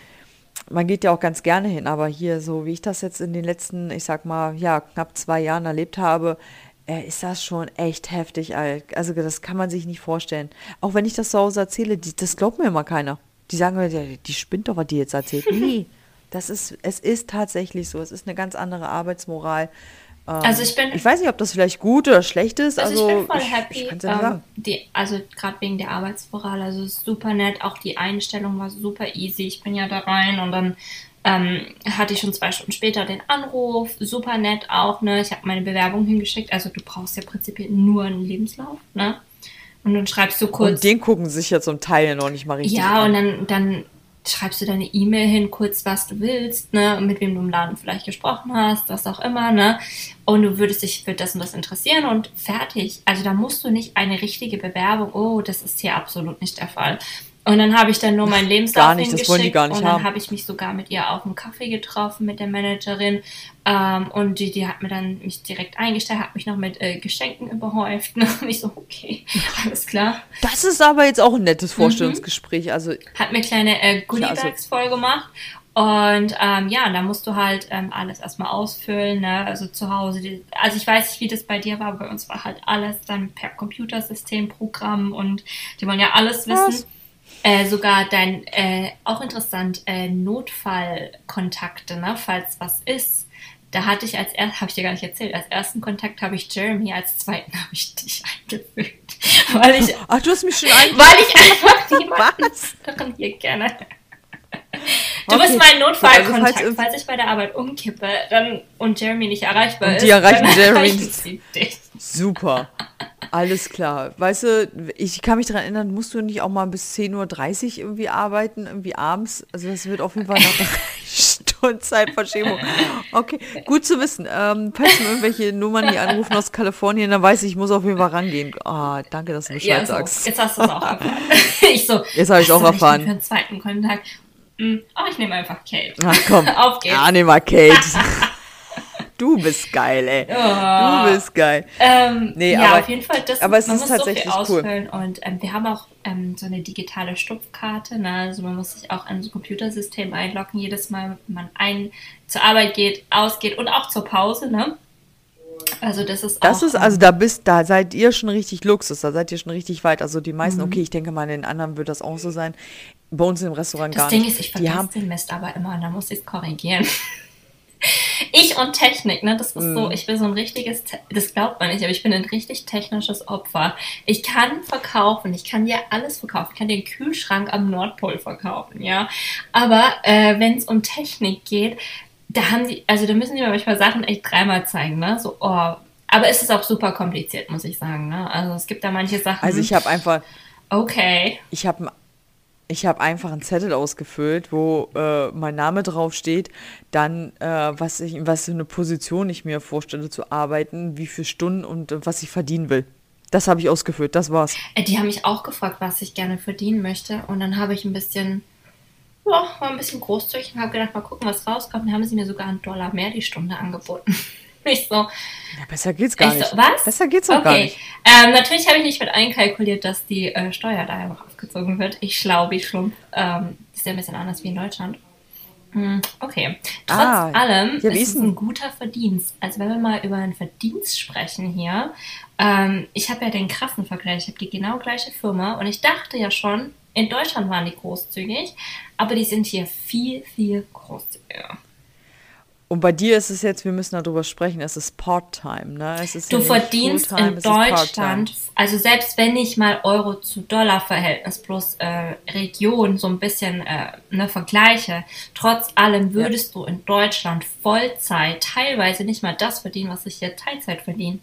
man geht ja auch ganz gerne hin, aber hier, so wie ich das jetzt in den letzten, ich sag mal, ja, knapp zwei Jahren erlebt habe, äh, ist das schon echt heftig, Alk. Also das kann man sich nicht vorstellen. Auch wenn ich das zu Hause erzähle, die, das glaubt mir immer keiner. Die sagen mir, die, die spinnt doch, was die jetzt erzählt. Nee, das ist, es ist tatsächlich so. Es ist eine ganz andere Arbeitsmoral. Ähm, Also ich bin- Ich weiß nicht, ob das vielleicht gut oder schlecht ist. Also, Also, ich bin voll happy. Ich, ja ähm, die, also gerade wegen der Arbeitsmoral, also super nett. Auch die Einstellung war super easy. Ich bin ja da rein und dann ähm, hatte ich schon zwei Stunden später den Anruf. Super nett auch, ne? Ich habe meine Bewerbung hingeschickt. Also du brauchst ja prinzipiell nur einen Lebenslauf, ne? Und dann schreibst du kurz. Und den gucken sich ja zum Teil noch nicht mal richtig Ja, an. und dann, dann schreibst du deine E-Mail hin, kurz was du willst, ne, mit wem du im Laden vielleicht gesprochen hast, was auch immer, ne, und du würdest dich für das und das interessieren und fertig. Also da musst du nicht eine richtige Bewerbung, oh, das ist hier absolut nicht der Fall. Und dann habe ich dann nur meinen Lebenslauf Gar nicht, das wollen die gar nicht und dann habe ich mich sogar mit ihr auf einen Kaffee getroffen, mit der Managerin. Ähm, und die, die hat mir dann mich direkt eingestellt, hat mich noch mit äh, Geschenken überhäuft. Ne? Und ich so, okay, alles klar. Das ist aber jetzt auch ein nettes Vorstellungsgespräch. Also Hat mir kleine äh, Goodiebags also- voll gemacht. Und ähm, ja, da musst du halt ähm, alles erstmal ausfüllen, ne? Also zu Hause. Die, also ich weiß nicht, wie das bei dir war, aber bei uns war halt alles dann per Computersystem, Programm und die wollen ja alles wissen. Was? Äh, sogar dein, äh, auch interessant, äh, Notfallkontakte, ne? Falls was ist. Da hatte ich als erst, habe ich dir gar nicht erzählt, als ersten Kontakt habe ich Jeremy, als zweiten habe ich dich eingefügt. Weil ich, Ach, du hast mich schon ein. weil ich einfach anderen hier kenne. Du Okay. bist mein Notfallkontakt. Also, falls- falls, ich bei der Arbeit umkippe dann, und Jeremy nicht erreichbar Und ist, die erreichen dann Jeremy erreichen nicht. sie dich. Super. Alles klar. Weißt du, ich kann mich daran erinnern, musst du nicht auch mal bis 10.30 Uhr irgendwie arbeiten, irgendwie abends? Also das wird auf jeden Fall nach drei Stunden Zeitverschiebung. Okay, gut zu wissen. Ähm, falls mir irgendwelche Nummern hier anrufen aus Kalifornien, dann weiß ich, ich muss auf jeden Fall rangehen. Ah, danke, dass du Bescheid Ja, so, sagst. jetzt hast du es auch erfahren. ich so, Jetzt habe ich's was auch erfahren. Ich für einen zweiten Kontakt. Hm, Oh, ich nehme einfach Kate. Ach komm. Auf geht's. Ja, nee, mal Kate. Du bist geil, ey. Oh. Du bist geil. Ähm, Nee, ja, aber- auf jeden Fall, das, aber es man ist muss tatsächlich so cool. ausfüllen und ähm, wir haben auch ähm, so eine digitale Stupfkarte, ne? also man muss sich auch in so ein Computersystem einloggen, jedes Mal, wenn man ein zur Arbeit geht, ausgeht und auch zur Pause, ne? Also das ist Das auch, ist, also da bist, da seid ihr schon richtig Luxus, da seid ihr schon richtig weit. Also die Mhm. meisten, okay, ich denke mal, in den anderen wird das auch so sein. Bei uns im Restaurant das gar Ding nicht. ist, ich vergesse den Mist aber immer und da muss ich es korrigieren. Ich und Technik, ne, das ist Mhm. so, ich bin so ein richtiges, das glaubt man nicht, aber ich bin ein richtig technisches Opfer. Ich kann verkaufen, ich kann dir alles verkaufen, ich kann einen Kühlschrank am Nordpol verkaufen, ja. Aber äh, wenn es um Technik geht, da haben die, also da müssen die mir manchmal Sachen echt dreimal zeigen, ne, so, oh. Aber es ist auch super kompliziert, muss ich sagen, ne. Also es gibt da manche Sachen, also ich habe einfach, okay, ich habe ich habe einfach einen Zettel ausgefüllt, wo äh, mein Name drauf steht, dann äh, was ich, was für eine Position ich mir vorstelle zu arbeiten, wie viele Stunden und äh, was ich verdienen will. Das habe ich ausgefüllt, das war's. Äh, Die haben mich auch gefragt, was ich gerne verdienen möchte. Und dann habe ich ein bisschen, ja, war ein bisschen großzügig und habe gedacht, mal gucken, was rauskommt. Dann haben sie mir sogar einen Dollar mehr die Stunde angeboten. Ich so, Ja, besser geht's gar ich nicht. so was? Besser geht's auch gar nicht. Ähm, natürlich habe ich nicht mit einkalkuliert, dass die äh, Steuer da einfach aufgezogen wird. Ich schlau wie Schlumpf. Ähm, ist ja ein bisschen anders wie in Deutschland. Hm, okay. Trotz ah, allem ja, ist es ein guter Verdienst. Also wenn wir mal über einen Verdienst sprechen hier, ähm, ich habe ja den krassen Vergleich, ich habe die genau gleiche Firma und ich dachte ja schon, in Deutschland waren die großzügig, aber die sind hier viel, viel großzügiger. Und bei dir ist es jetzt, wir müssen darüber sprechen, es ist Part-Time, ne? Es ist du verdienst in Deutschland, also selbst wenn ich mal Euro zu Dollar-Verhältnis plus äh, Region so ein bisschen äh, ne, vergleiche, trotz allem würdest ja. du in Deutschland Vollzeit teilweise nicht mal das verdienen, was ich hier Teilzeit verdiene.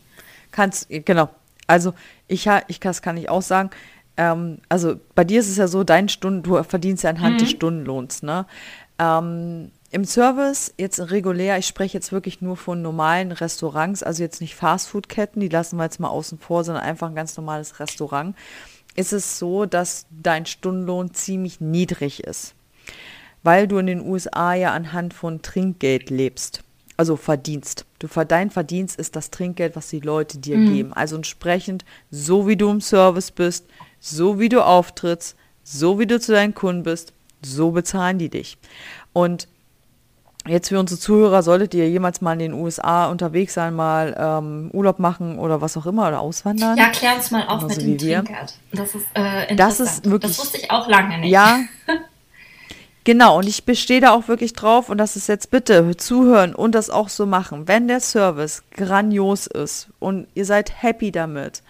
Kannst, genau. Also ich, ich das kann ich auch sagen. Ähm, also bei dir ist es ja so, dein Stunden, du verdienst ja anhand mhm. des Stundenlohns, ne? Ähm, im Service, jetzt regulär, ich spreche jetzt wirklich nur von normalen Restaurants, also jetzt nicht Fastfood-Ketten, die lassen wir jetzt mal außen vor, sondern einfach ein ganz normales Restaurant, ist es so, dass dein Stundenlohn ziemlich niedrig ist, weil du in den USA ja anhand von Trinkgeld lebst. Also Verdienst. Du, dein Verdienst ist das Trinkgeld, was die Leute dir mhm. geben. Also entsprechend, so wie du im Service bist, so wie du auftrittst, so wie du zu deinen Kunden bist, so bezahlen die dich. Und Jetzt für unsere Zuhörer, solltet ihr jemals mal in den USA unterwegs sein, mal ähm, Urlaub machen oder was auch immer oder auswandern? Ja, klär uns mal auf mit dem Trinkgeld. Das ist äh, Das ist wirklich. Das wusste ich auch lange nicht. Ja. genau, und ich bestehe da auch wirklich drauf und das ist jetzt bitte zuhören und das auch so machen. Wenn der Service grandios ist und ihr seid happy damit,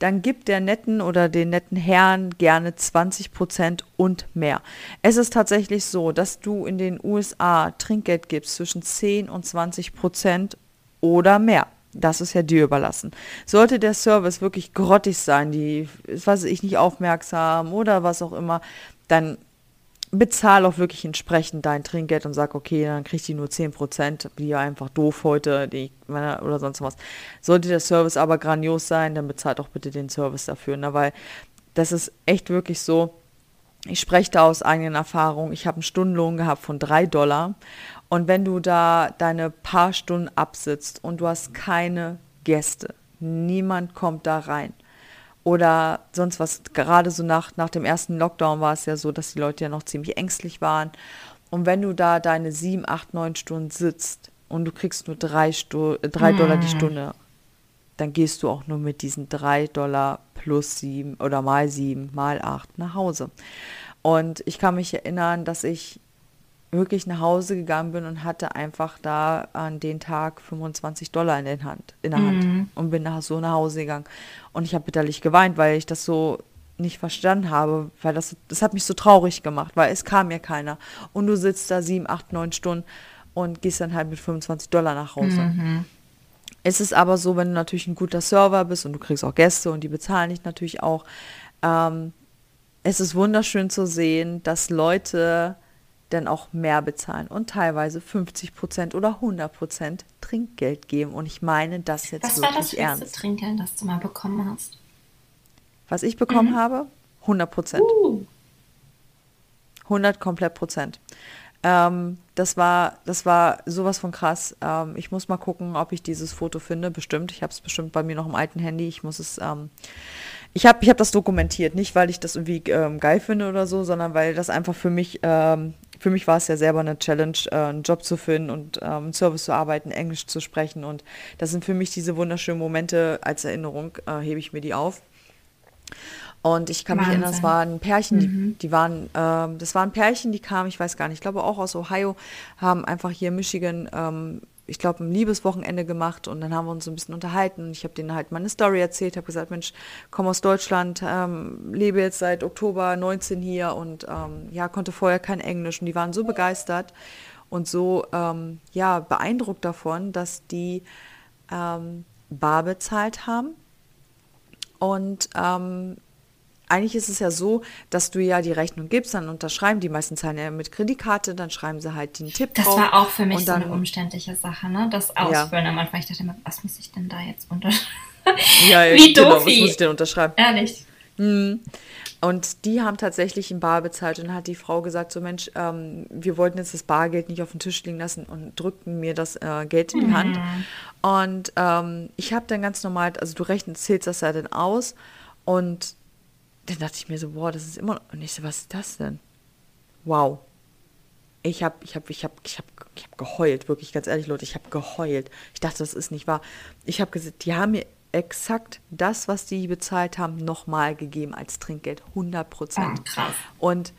dann gibt der netten oder den netten Herrn gerne 20 Prozent und mehr. Es ist tatsächlich so, dass du in den USA Trinkgeld gibst zwischen 10 und 20 Prozent oder mehr. Das ist ja dir überlassen. Sollte der Service wirklich grottig sein, die, was ich nicht aufmerksam oder was auch immer, dann bezahl auch wirklich entsprechend dein Trinkgeld und sag, okay, dann kriegt die nur 10%, wie einfach doof heute, die, oder sonst was. Sollte der Service aber grandios sein, dann bezahlt auch bitte den Service dafür, ne? weil das ist echt wirklich so, ich spreche da aus eigenen Erfahrungen, ich habe einen Stundenlohn gehabt von 3 Dollar und wenn du da deine paar Stunden absitzt und du hast keine Gäste, niemand kommt da rein, oder sonst was. Gerade so nach, nach dem ersten Lockdown war es ja so, dass die Leute ja noch ziemlich ängstlich waren. Und wenn du da deine sieben, acht, neun Stunden sitzt und du kriegst nur drei, Stu drei mm. Dollar die Stunde, dann gehst du auch nur mit diesen drei Dollar plus sieben oder mal sieben, mal acht nach Hause. Und ich kann mich erinnern, dass ich wirklich nach Hause gegangen bin und hatte einfach da an den Tag 25 Dollar in, den Hand, in der Hand mhm. und bin nach, so nach Hause gegangen. Und ich habe bitterlich geweint, weil ich das so nicht verstanden habe, weil das, das hat mich so traurig gemacht, weil es kam mir keiner. Und du sitzt da sieben, acht, neun Stunden und gehst dann halt mit 25 Dollar nach Hause. Mhm. Es ist aber so, wenn du natürlich ein guter Server bist und du kriegst auch Gäste und die bezahlen dich natürlich auch. Ähm, es ist wunderschön zu sehen, dass Leute dann auch mehr bezahlen und teilweise 50 Prozent oder 100 Prozent Trinkgeld geben. Und ich meine das jetzt Was wirklich ernst. Was war das erste Trinkgeld, das du mal bekommen hast? Was ich bekommen mhm. habe? 100 Prozent. Uh. 100 komplett Prozent. Ähm, das war, das war sowas von krass. Ähm, ich muss mal gucken, ob ich dieses Foto finde. Bestimmt. Ich habe es bestimmt bei mir noch im alten Handy. Ich muss es ähm, ich habe ich hab das dokumentiert, nicht weil ich das irgendwie ähm, geil finde oder so, sondern weil das einfach für mich ähm, für mich war es ja selber eine Challenge, äh, einen Job zu finden und ähm, einen Service zu arbeiten, Englisch zu sprechen. Und das sind für mich diese wunderschönen Momente als Erinnerung, äh, hebe ich mir die auf. Und ich kann Wahnsinn. mich erinnern, es waren Pärchen, die, mhm. die waren, ähm, das waren Pärchen, die kamen, ich weiß gar nicht, ich glaube auch aus Ohio, haben einfach hier in Michigan ähm, ich glaube, ein Liebeswochenende gemacht und dann haben wir uns so ein bisschen unterhalten. Ich habe denen halt meine Story erzählt, habe gesagt, Mensch, komm aus Deutschland, ähm, lebe jetzt seit Oktober 19 hier und ähm, ja, konnte vorher kein Englisch und die waren so begeistert und so ähm, ja, beeindruckt davon, dass die ähm, bar bezahlt haben und ähm, eigentlich ist es ja so, dass du ja die Rechnung gibst, dann unterschreiben, die meisten zahlen ja mit Kreditkarte, dann schreiben sie halt den Tipp Das drauf, war auch für mich so eine umständliche Sache, ne? Das Ausfüllen ja. am Anfang. Ich dachte immer, was muss ich denn da jetzt unterschreiben? Ja, Wie genau, was muss ich denn unterschreiben? Ehrlich. Hm. Und die haben tatsächlich in Bar bezahlt und dann hat die Frau gesagt, so Mensch, ähm, wir wollten jetzt das Bargeld nicht auf den Tisch liegen lassen und drückten mir das äh, Geld in die mhm. Hand. Und ähm, ich habe dann ganz normal, also du rechnest, zählst das ja dann aus und dann dachte ich mir so, wow, das ist immer. Und ich so, was ist das denn? Wow. Ich habe ich hab, ich hab, ich hab, ich hab geheult, wirklich ganz ehrlich, Leute, ich habe geheult. Ich dachte, das ist nicht wahr. Ich habe gesagt, die haben mir exakt das, was die bezahlt haben, nochmal gegeben als Trinkgeld. 100 Prozent. Krass. Und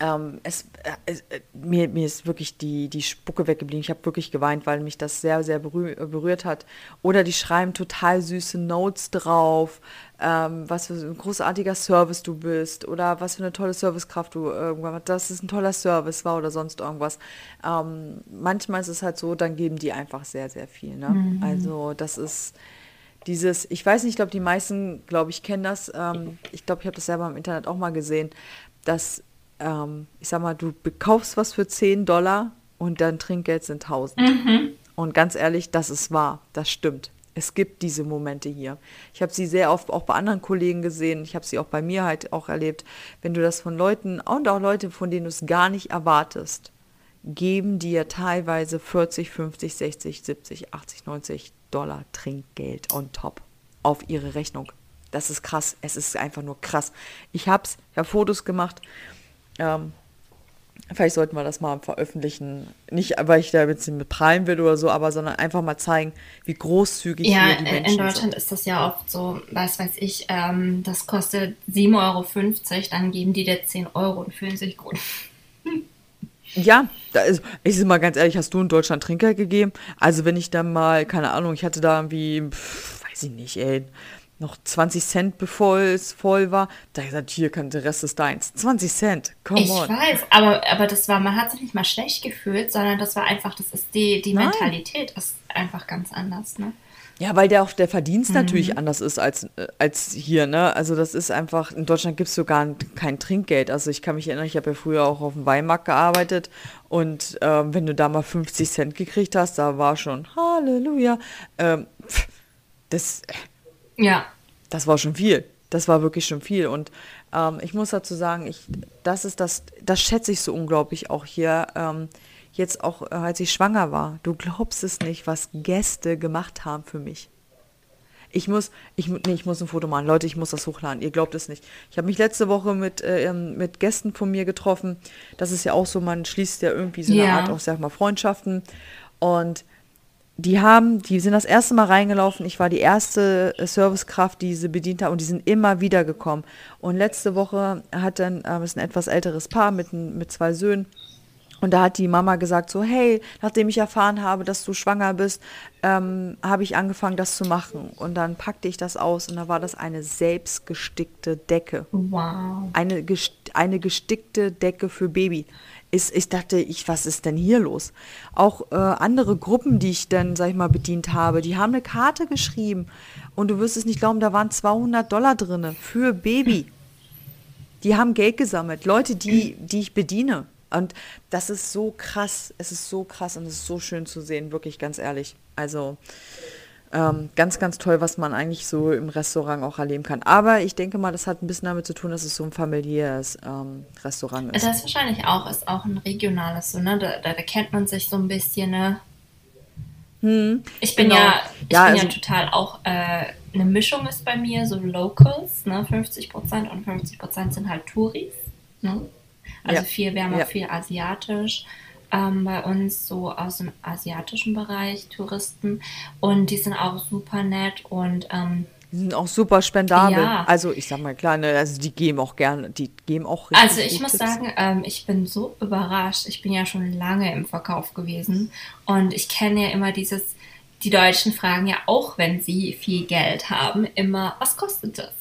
ähm, es, äh, es, äh, mir, mir ist wirklich die, die Spucke weggeblieben. Ich habe wirklich geweint, weil mich das sehr, sehr berühr, berührt hat. Oder die schreiben total süße Notes drauf, ähm, was für ein großartiger Service du bist oder was für eine tolle Servicekraft du irgendwann hast, dass es ein toller Service war oder sonst irgendwas. Ähm, manchmal ist es halt so, dann geben die einfach sehr, sehr viel. Ne? Mhm. Also das ist dieses, ich weiß nicht, ich glaube, die meisten, glaube ich, kennen das. Ähm, ich glaube, ich habe das selber im Internet auch mal gesehen, dass ähm, ich sag mal, du kaufst was für 10 Dollar und dein Trinkgeld sind 1000. Mhm. Und ganz ehrlich, das ist wahr, das stimmt. Es gibt diese Momente hier. Ich habe sie sehr oft auch bei anderen Kollegen gesehen. Ich habe sie auch bei mir halt auch erlebt. Wenn du das von Leuten und auch Leute, von denen du es gar nicht erwartest, geben dir teilweise 40, 50, 60, 70, 80, 90 Dollar Trinkgeld on top auf ihre Rechnung. Das ist krass. Es ist einfach nur krass. Ich hab's, ich habe Fotos gemacht ähm, vielleicht sollten wir das mal veröffentlichen. Nicht, weil ich da jetzt mit prallen will oder so, aber sondern einfach mal zeigen, wie großzügig ja, die Menschen in Deutschland sind. ist das ja oft so, was weiß ich, ähm, das kostet 7,50 Euro, dann geben die dir 10 Euro und fühlen sich gut. Ja, da ist, ich sag mal ganz ehrlich, hast du in Deutschland Trinker gegeben? Also wenn ich dann mal, keine Ahnung, ich hatte da irgendwie, pff, weiß ich nicht, ey, noch 20 Cent, bevor es voll war. Da gesagt, hier, kann, der Rest ist deins. 20 Cent, come ich on. Ich weiß, aber, aber das war, man hat sich nicht mal schlecht gefühlt, sondern das war einfach, das ist die, die Mentalität ist einfach ganz anders, ne? Ja, weil der auch der Verdienst mhm. natürlich anders ist als, äh, als hier, ne? Also das ist einfach, in Deutschland gibt es sogar kein Trinkgeld. Also ich kann mich erinnern, ich habe ja früher auch auf dem Weinmarkt gearbeitet und ähm, wenn du da mal 50 Cent gekriegt hast, da war schon Halleluja. Ähm, das ja. Das war schon viel. Das war wirklich schon viel. Und ähm, ich muss dazu sagen, ich, das ist das, das schätze ich so unglaublich auch hier. Ähm, jetzt auch, äh, als ich schwanger war. Du glaubst es nicht, was Gäste gemacht haben für mich. Ich muss, ich, nee, ich muss ein Foto machen. Leute, ich muss das hochladen. Ihr glaubt es nicht. Ich habe mich letzte Woche mit, äh, ähm, mit Gästen von mir getroffen. Das ist ja auch so, man schließt ja irgendwie so eine ja. Art, auch sag mal, Freundschaften. Und die haben, die sind das erste Mal reingelaufen. Ich war die erste äh, Servicekraft, die sie bedient hat und die sind immer wieder gekommen. Und letzte Woche hat dann, äh, ist ein etwas älteres Paar mit, mit zwei Söhnen. Und da hat die Mama gesagt so, hey, nachdem ich erfahren habe, dass du schwanger bist, ähm, habe ich angefangen, das zu machen. Und dann packte ich das aus und da war das eine selbstgestickte Decke. Wow. Eine, eine gestickte Decke für Baby ist, ich dachte, ich, was ist denn hier los? Auch äh, andere Gruppen, die ich dann, sag ich mal, bedient habe, die haben eine Karte geschrieben und du wirst es nicht glauben, da waren 200 Dollar drin für Baby. Die haben Geld gesammelt, Leute, die, die ich bediene. Und das ist so krass, es ist so krass und es ist so schön zu sehen, wirklich ganz ehrlich. Also, ähm, ganz, ganz toll, was man eigentlich so im Restaurant auch erleben kann. Aber ich denke mal, das hat ein bisschen damit zu tun, dass es so ein familiäres ähm, Restaurant ist. Das ist wahrscheinlich auch, ist auch ein regionales, so, ne? Da, da, da kennt man sich so ein bisschen, ne? Hm, ich bin genau. ja, ich ja, bin also, ja total auch, äh, eine Mischung ist bei mir, so Locals, ne? 50% und 50% sind halt Touris, ne? Also ja. viel, wir haben ja. auch viel asiatisch ähm, bei uns so aus dem asiatischen Bereich Touristen und die sind auch super nett und ähm, die sind auch super spendabel. Ja. Also ich sag mal klar, ne, also die geben auch gerne, die geben auch richtig Also ich muss Tipps. sagen, ähm, ich bin so überrascht. Ich bin ja schon lange im Verkauf gewesen und ich kenne ja immer dieses, die Deutschen fragen ja auch, wenn sie viel Geld haben, immer, was kostet das?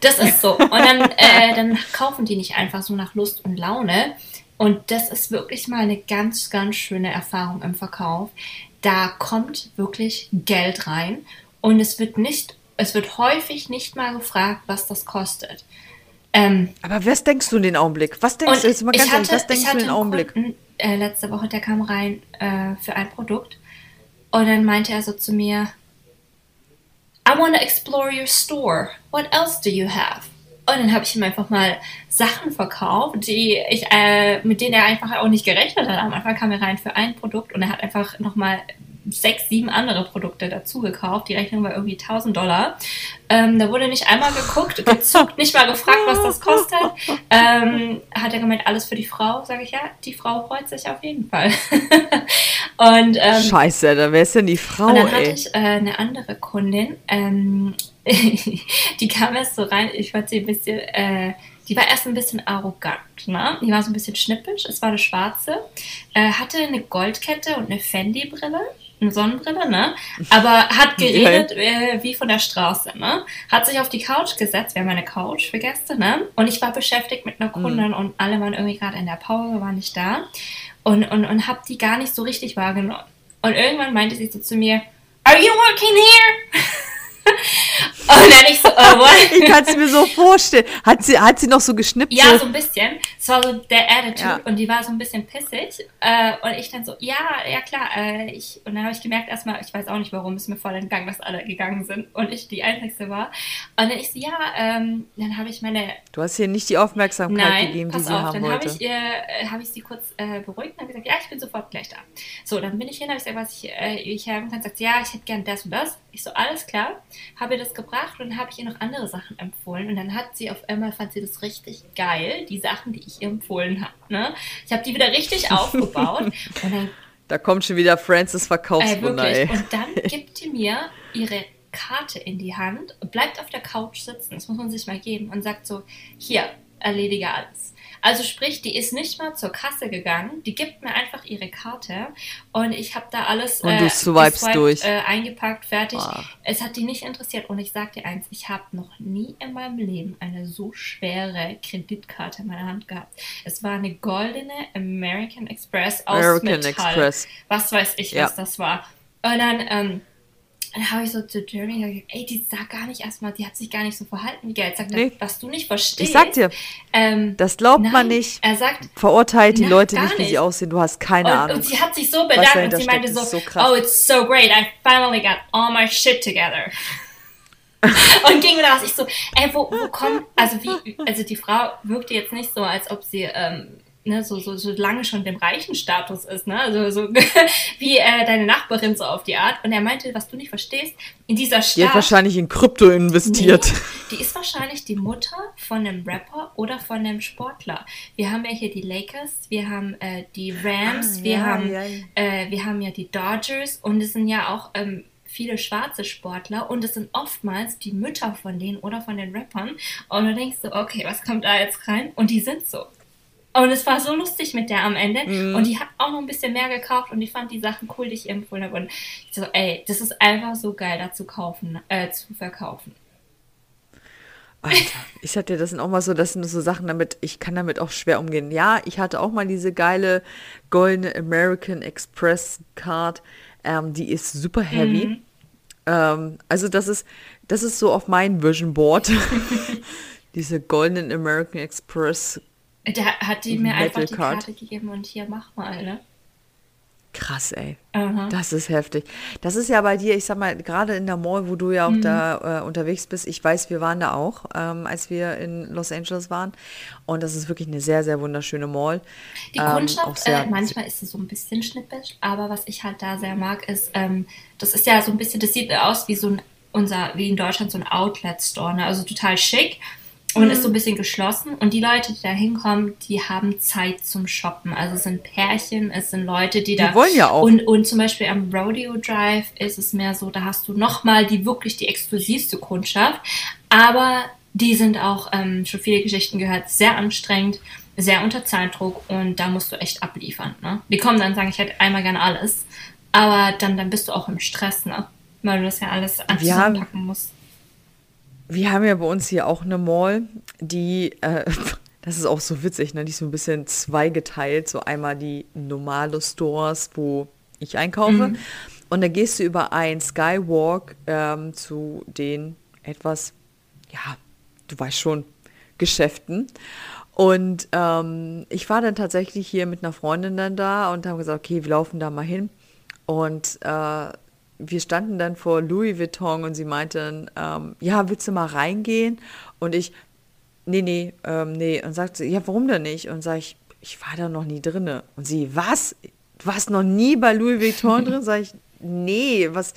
Das ist so. Und dann, äh, dann kaufen die nicht einfach so nach Lust und Laune, und das ist wirklich mal eine ganz, ganz schöne Erfahrung im Verkauf. Da kommt wirklich Geld rein und es wird nicht, es wird häufig nicht mal gefragt, was das kostet. Ähm, Aber was denkst du in den Augenblick? Was denkst du jetzt mal ganz hatte, ehrlich, was denkst du in den Augenblick? Kunden, äh, letzte Woche, der kam rein äh, für ein Produkt und dann meinte er so zu mir, I want to explore your store. What else do you have? Und dann habe ich ihm einfach mal Sachen verkauft, die ich, äh, mit denen er einfach auch nicht gerechnet hat. Am Anfang kam er rein für ein Produkt und er hat einfach nochmal sechs, sieben andere Produkte dazu gekauft. Die Rechnung war irgendwie 1000 Dollar. Ähm, da wurde nicht einmal geguckt, gezuckt, nicht mal gefragt, was das kostet. Ähm, hat er gemeint, alles für die Frau. Sage ich, ja, die Frau freut sich auf jeden Fall. und, ähm, Scheiße, da wäre es denn die Frau, Und dann ey. hatte ich äh, eine andere Kundin, ähm, die kam erst so rein, ich fand sie ein bisschen... Äh, die war erst ein bisschen arrogant, ne? Die war so ein bisschen schnippisch, es war eine schwarze, äh, hatte eine Goldkette und eine Fendi-Brille, eine Sonnenbrille, ne? Aber hat geredet äh, wie von der Straße, ne? Hat sich auf die Couch gesetzt, wir haben eine Couch für Gäste, ne? Und ich war beschäftigt mit einer Kundin mhm. und alle waren irgendwie gerade in der Pause, waren nicht da. Und, und, und hab die gar nicht so richtig wahrgenommen. Und irgendwann meinte sie so zu mir, Are you working here? Und dann ich so, oh, what? Ich kann es mir so vorstellen. Hat sie, hat sie noch so geschnippt? Ja, so, so ein bisschen. Es war so der Attitude ja. und die war so ein bisschen pissig. Äh, und ich dann so, ja, ja klar. Äh, ich, und dann habe ich gemerkt erstmal, ich weiß auch nicht warum, ist mir voll entgangen, dass alle gegangen sind und ich die Einzige war. Und dann ich so, ja, ähm, dann habe ich meine... Du hast hier nicht die Aufmerksamkeit Nein, gegeben, die sie auf, haben dann wollte. Dann habe ich, äh, hab ich sie kurz äh, beruhigt und habe gesagt, ja, ich bin sofort gleich da. So, dann bin ich hin, habe ich gesagt, was ich, äh, ich haben kann. Sagt, ja, ich hätte gern das und das. Ich so, alles klar. Habe ihr das gebracht und habe ich ihr noch andere Sachen empfohlen. Und dann hat sie auf einmal, fand sie das richtig geil, die Sachen, die ich ihr empfohlen habe. Ne? Ich habe die wieder richtig aufgebaut. und dann, da kommt schon wieder Francis Verkaufswunder. Äh, ey. Und dann gibt die mir ihre Karte in die Hand, bleibt auf der Couch sitzen, das muss man sich mal geben, und sagt so, hier, erledige alles. Also sprich, die ist nicht mal zur Kasse gegangen, die gibt mir einfach ihre Karte und ich habe da alles und du äh, swipest durch. Äh, eingepackt, fertig. Oh. Es hat die nicht interessiert und ich sag dir eins, ich habe noch nie in meinem Leben eine so schwere Kreditkarte in meiner Hand gehabt. Es war eine goldene American Express aus American Metall. Express. Was weiß ich, Ja. was das war. Und dann ähm, dann habe ich so zu Jeremy gesagt, ey, die sah gar nicht erstmal, die hat sich gar nicht so verhalten wie Geld. Sagt Nee. was du nicht verstehst. Ich sag dir, ähm, das glaubt nein, man nicht. Er sagt, Verurteilt die Na, Leute nicht, wie sie aussehen. Du hast keine und, Ahnung. und sie hat sich so bedankt und sie meinte so, so oh, it's so great, I finally got all my shit together. und ging wieder raus. Ich so, ey, wo, wo kommt, also wie, also die Frau wirkte jetzt nicht so, als ob sie, ähm, ne, so, so, so lange schon dem reichen Status ist, ne, also so wie äh, deine Nachbarin so auf die Art. Und er meinte, was du nicht verstehst, in dieser Die Stadt. hat wahrscheinlich in Krypto investiert. Nee, die ist wahrscheinlich die Mutter von einem Rapper oder von einem Sportler. Wir haben ja hier die Lakers, wir haben äh, die Rams, Ah, wir, ja, haben, ja, ja. Äh, wir haben ja die Dodgers und es sind ja auch ähm, viele schwarze Sportler und es sind oftmals die Mütter von denen oder von den Rappern. Und du denkst so, okay, was kommt da jetzt rein? Und die sind so. Und es war so lustig mit der am Ende. Mhm. Und die hat auch noch ein bisschen mehr gekauft und die fand die Sachen cool, die ich ihr empfohlen habe. Und ich so, ey, das ist einfach so geil, da zu kaufen, äh, zu verkaufen. Alter, ich hatte das sind auch mal so, das sind so Sachen damit, ich kann damit auch schwer umgehen. Ja, ich hatte auch mal diese geile goldene American Express Card, ähm, die ist super heavy. Mhm. Ähm, also das ist, das ist so auf mein Vision Board. diese goldenen American Express. Da hat die mir einfach die. Karte gegeben und hier, mach mal, ne? Krass, ey. Aha. Das ist heftig. Das ist ja bei dir, ich sag mal, gerade in der Mall, wo du ja auch Mhm. da äh, unterwegs bist. Ich weiß, wir waren da auch, ähm, als wir in Los Angeles waren. Und das ist wirklich eine sehr, sehr wunderschöne Mall. Die Ähm, Kundschaft, sehr- äh, manchmal ist sie so ein bisschen schnippisch, aber was ich halt da sehr mag, ist, ähm, das ist ja so ein bisschen, das sieht aus wie so ein, unser, wie in Deutschland so ein Outlet-Store, ne? also total schick und Mhm. ist so ein bisschen geschlossen. Und die Leute, die da hinkommen, die haben Zeit zum Shoppen. Also es sind Pärchen, es sind Leute, die da. wollen ja auch. Und, und zum Beispiel am Rodeo Drive ist es mehr so, da hast du nochmal die wirklich die exklusivste Kundschaft. Aber die sind auch, ähm, schon viele Geschichten gehört, sehr anstrengend, sehr unter Zeitdruck und da musst du echt abliefern. Ne? Die kommen dann und sagen, ich hätte einmal gerne alles. Aber dann, dann bist du auch im Stress, ne? Weil du das ja alles zusammenpacken musst. Wir haben ja bei uns hier auch eine Mall, die, äh, das ist auch so witzig, ne? die ist so ein bisschen zweigeteilt. So einmal die normale Stores, wo ich einkaufe. Und da gehst du über einen Skywalk ähm, zu den etwas, ja, du weißt schon, Geschäften. Und ähm, ich war dann tatsächlich hier mit einer Freundin dann da und haben gesagt, okay, wir laufen da mal hin. Und äh, wir standen dann vor Louis Vuitton und sie meinte dann, ähm, ja, willst du mal reingehen? Und ich, nee, nee, ähm, nee. Und sagt sie, ja, warum denn nicht? Und sage ich, ich war da noch nie drinne. Und sie, was? Du warst noch nie bei Louis Vuitton drin? Sag ich, nee, was,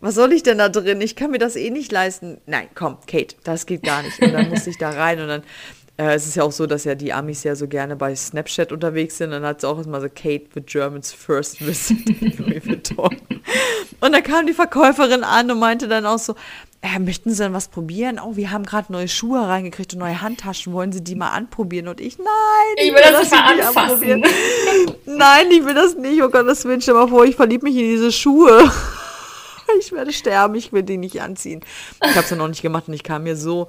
was soll ich denn da drin? Ich kann mir das eh nicht leisten. Nein, komm, Kate, das geht gar nicht. Und dann musste ich da rein und dann äh, es ist ja auch so, dass ja die Amis ja so gerne bei Snapchat unterwegs sind. Dann hat sie auch immer so Kate the Germans first visit Louis Vuitton. Und dann kam die Verkäuferin an und meinte dann auch so, äh, möchten Sie denn was probieren? Oh, wir haben gerade neue Schuhe reingekriegt und neue Handtaschen. Wollen Sie die mal anprobieren? Und ich, nein, ich will das, das mal anfassen. nein, ich will das nicht. Oh Gott, das wünsche ich mal vor, ich verliebe mich in diese Schuhe. ich werde sterben, ich will die nicht anziehen. Ich habe es ja noch nicht gemacht und ich kam mir so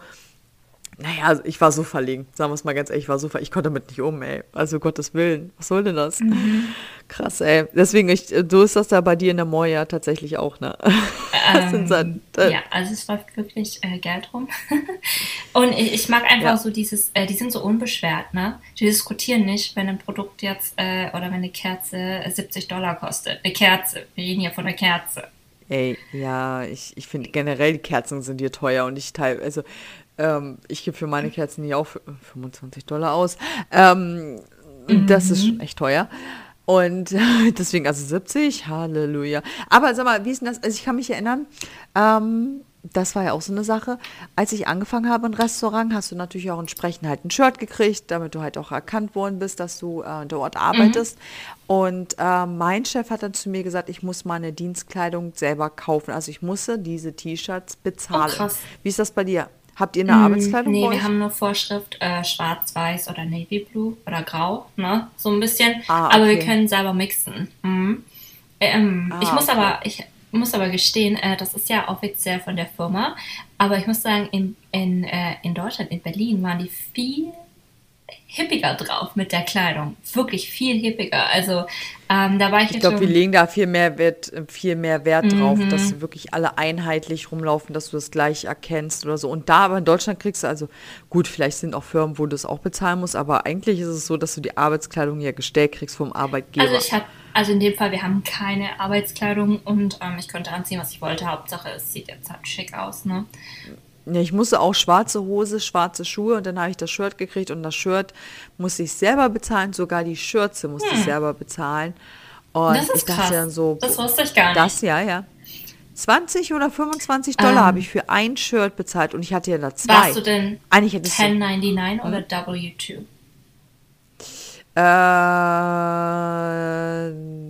naja, also ich war so verlegen, sagen wir es mal ganz ehrlich, ich war so verlegen, ich konnte damit nicht um, ey. Also Gottes Willen, was soll denn das? Mhm. Krass, ey. Deswegen, ich, du ist das da bei dir in der Moja tatsächlich auch, ne? Ähm, dann, äh, ja, also es läuft wirklich äh, Geld rum. Und ich, ich, mag einfach ja. so dieses, äh, die sind so unbeschwert, ne? Die diskutieren nicht, wenn ein Produkt jetzt äh, oder wenn eine Kerze 70 Dollar kostet. Eine Kerze, wir reden hier von einer Kerze. Ey, ja, ich, ich finde generell die Kerzen sind hier teuer und ich teile, also ähm, ich gebe für meine Kerzen nie auch 25 Dollar aus. Ähm, mhm. Das ist schon echt teuer. Und deswegen, also 70, Halleluja. Aber sag mal, wie ist denn das? Also ich kann mich erinnern, ähm, das war ja auch so eine Sache. Als ich angefangen habe im Restaurant, hast du natürlich auch entsprechend halt ein Shirt gekriegt, damit du halt auch erkannt worden bist, dass du äh, dort arbeitest. Mhm. Und äh, mein Chef hat dann zu mir gesagt, ich muss meine Dienstkleidung selber kaufen. Also ich musste diese T-Shirts bezahlen. Oh, krass. Wie ist das bei dir? Habt ihr eine hm, Arbeitskleidung? Nee, wir haben nur Vorschrift äh, schwarz, weiß oder navy blue oder grau, ne? So ein bisschen. Ah, okay. Aber wir können selber mixen. Mhm. Ähm, ah, ich muss okay. aber, ich muss aber gestehen, äh, das ist ja offiziell von der Firma. Aber ich muss sagen, in, in, äh, in Deutschland, in Berlin, waren die viel hippiger drauf mit der Kleidung. Wirklich viel hippiger. Also ähm, da war ich Ich glaube, wir legen da viel mehr Wert, viel mehr Wert mhm. drauf, dass wirklich alle einheitlich rumlaufen, dass du das gleich erkennst oder so. Und da aber in Deutschland kriegst du also, gut, vielleicht sind auch Firmen, wo du es auch bezahlen musst, aber eigentlich ist es so, dass du die Arbeitskleidung ja gestellt kriegst vom Arbeitgeber. Also ich habe also in dem Fall, wir haben keine Arbeitskleidung und ähm, ich konnte anziehen, was ich wollte. Hauptsache, es sieht jetzt halt schick aus, ne? Ja, ich musste auch schwarze Hose, schwarze Schuhe und dann habe ich das Shirt gekriegt und das Shirt musste ich selber bezahlen, sogar die Schürze musste hm. ich selber bezahlen. Und das ist ich dachte krass. dann so, das wusste ich gar nicht. Das, ja, ja. 20 oder 25 Dollar ähm, habe ich für ein Shirt bezahlt und ich hatte ja da zwei. Warst du denn Eigentlich 1099 so, oder hm? W2? Äh,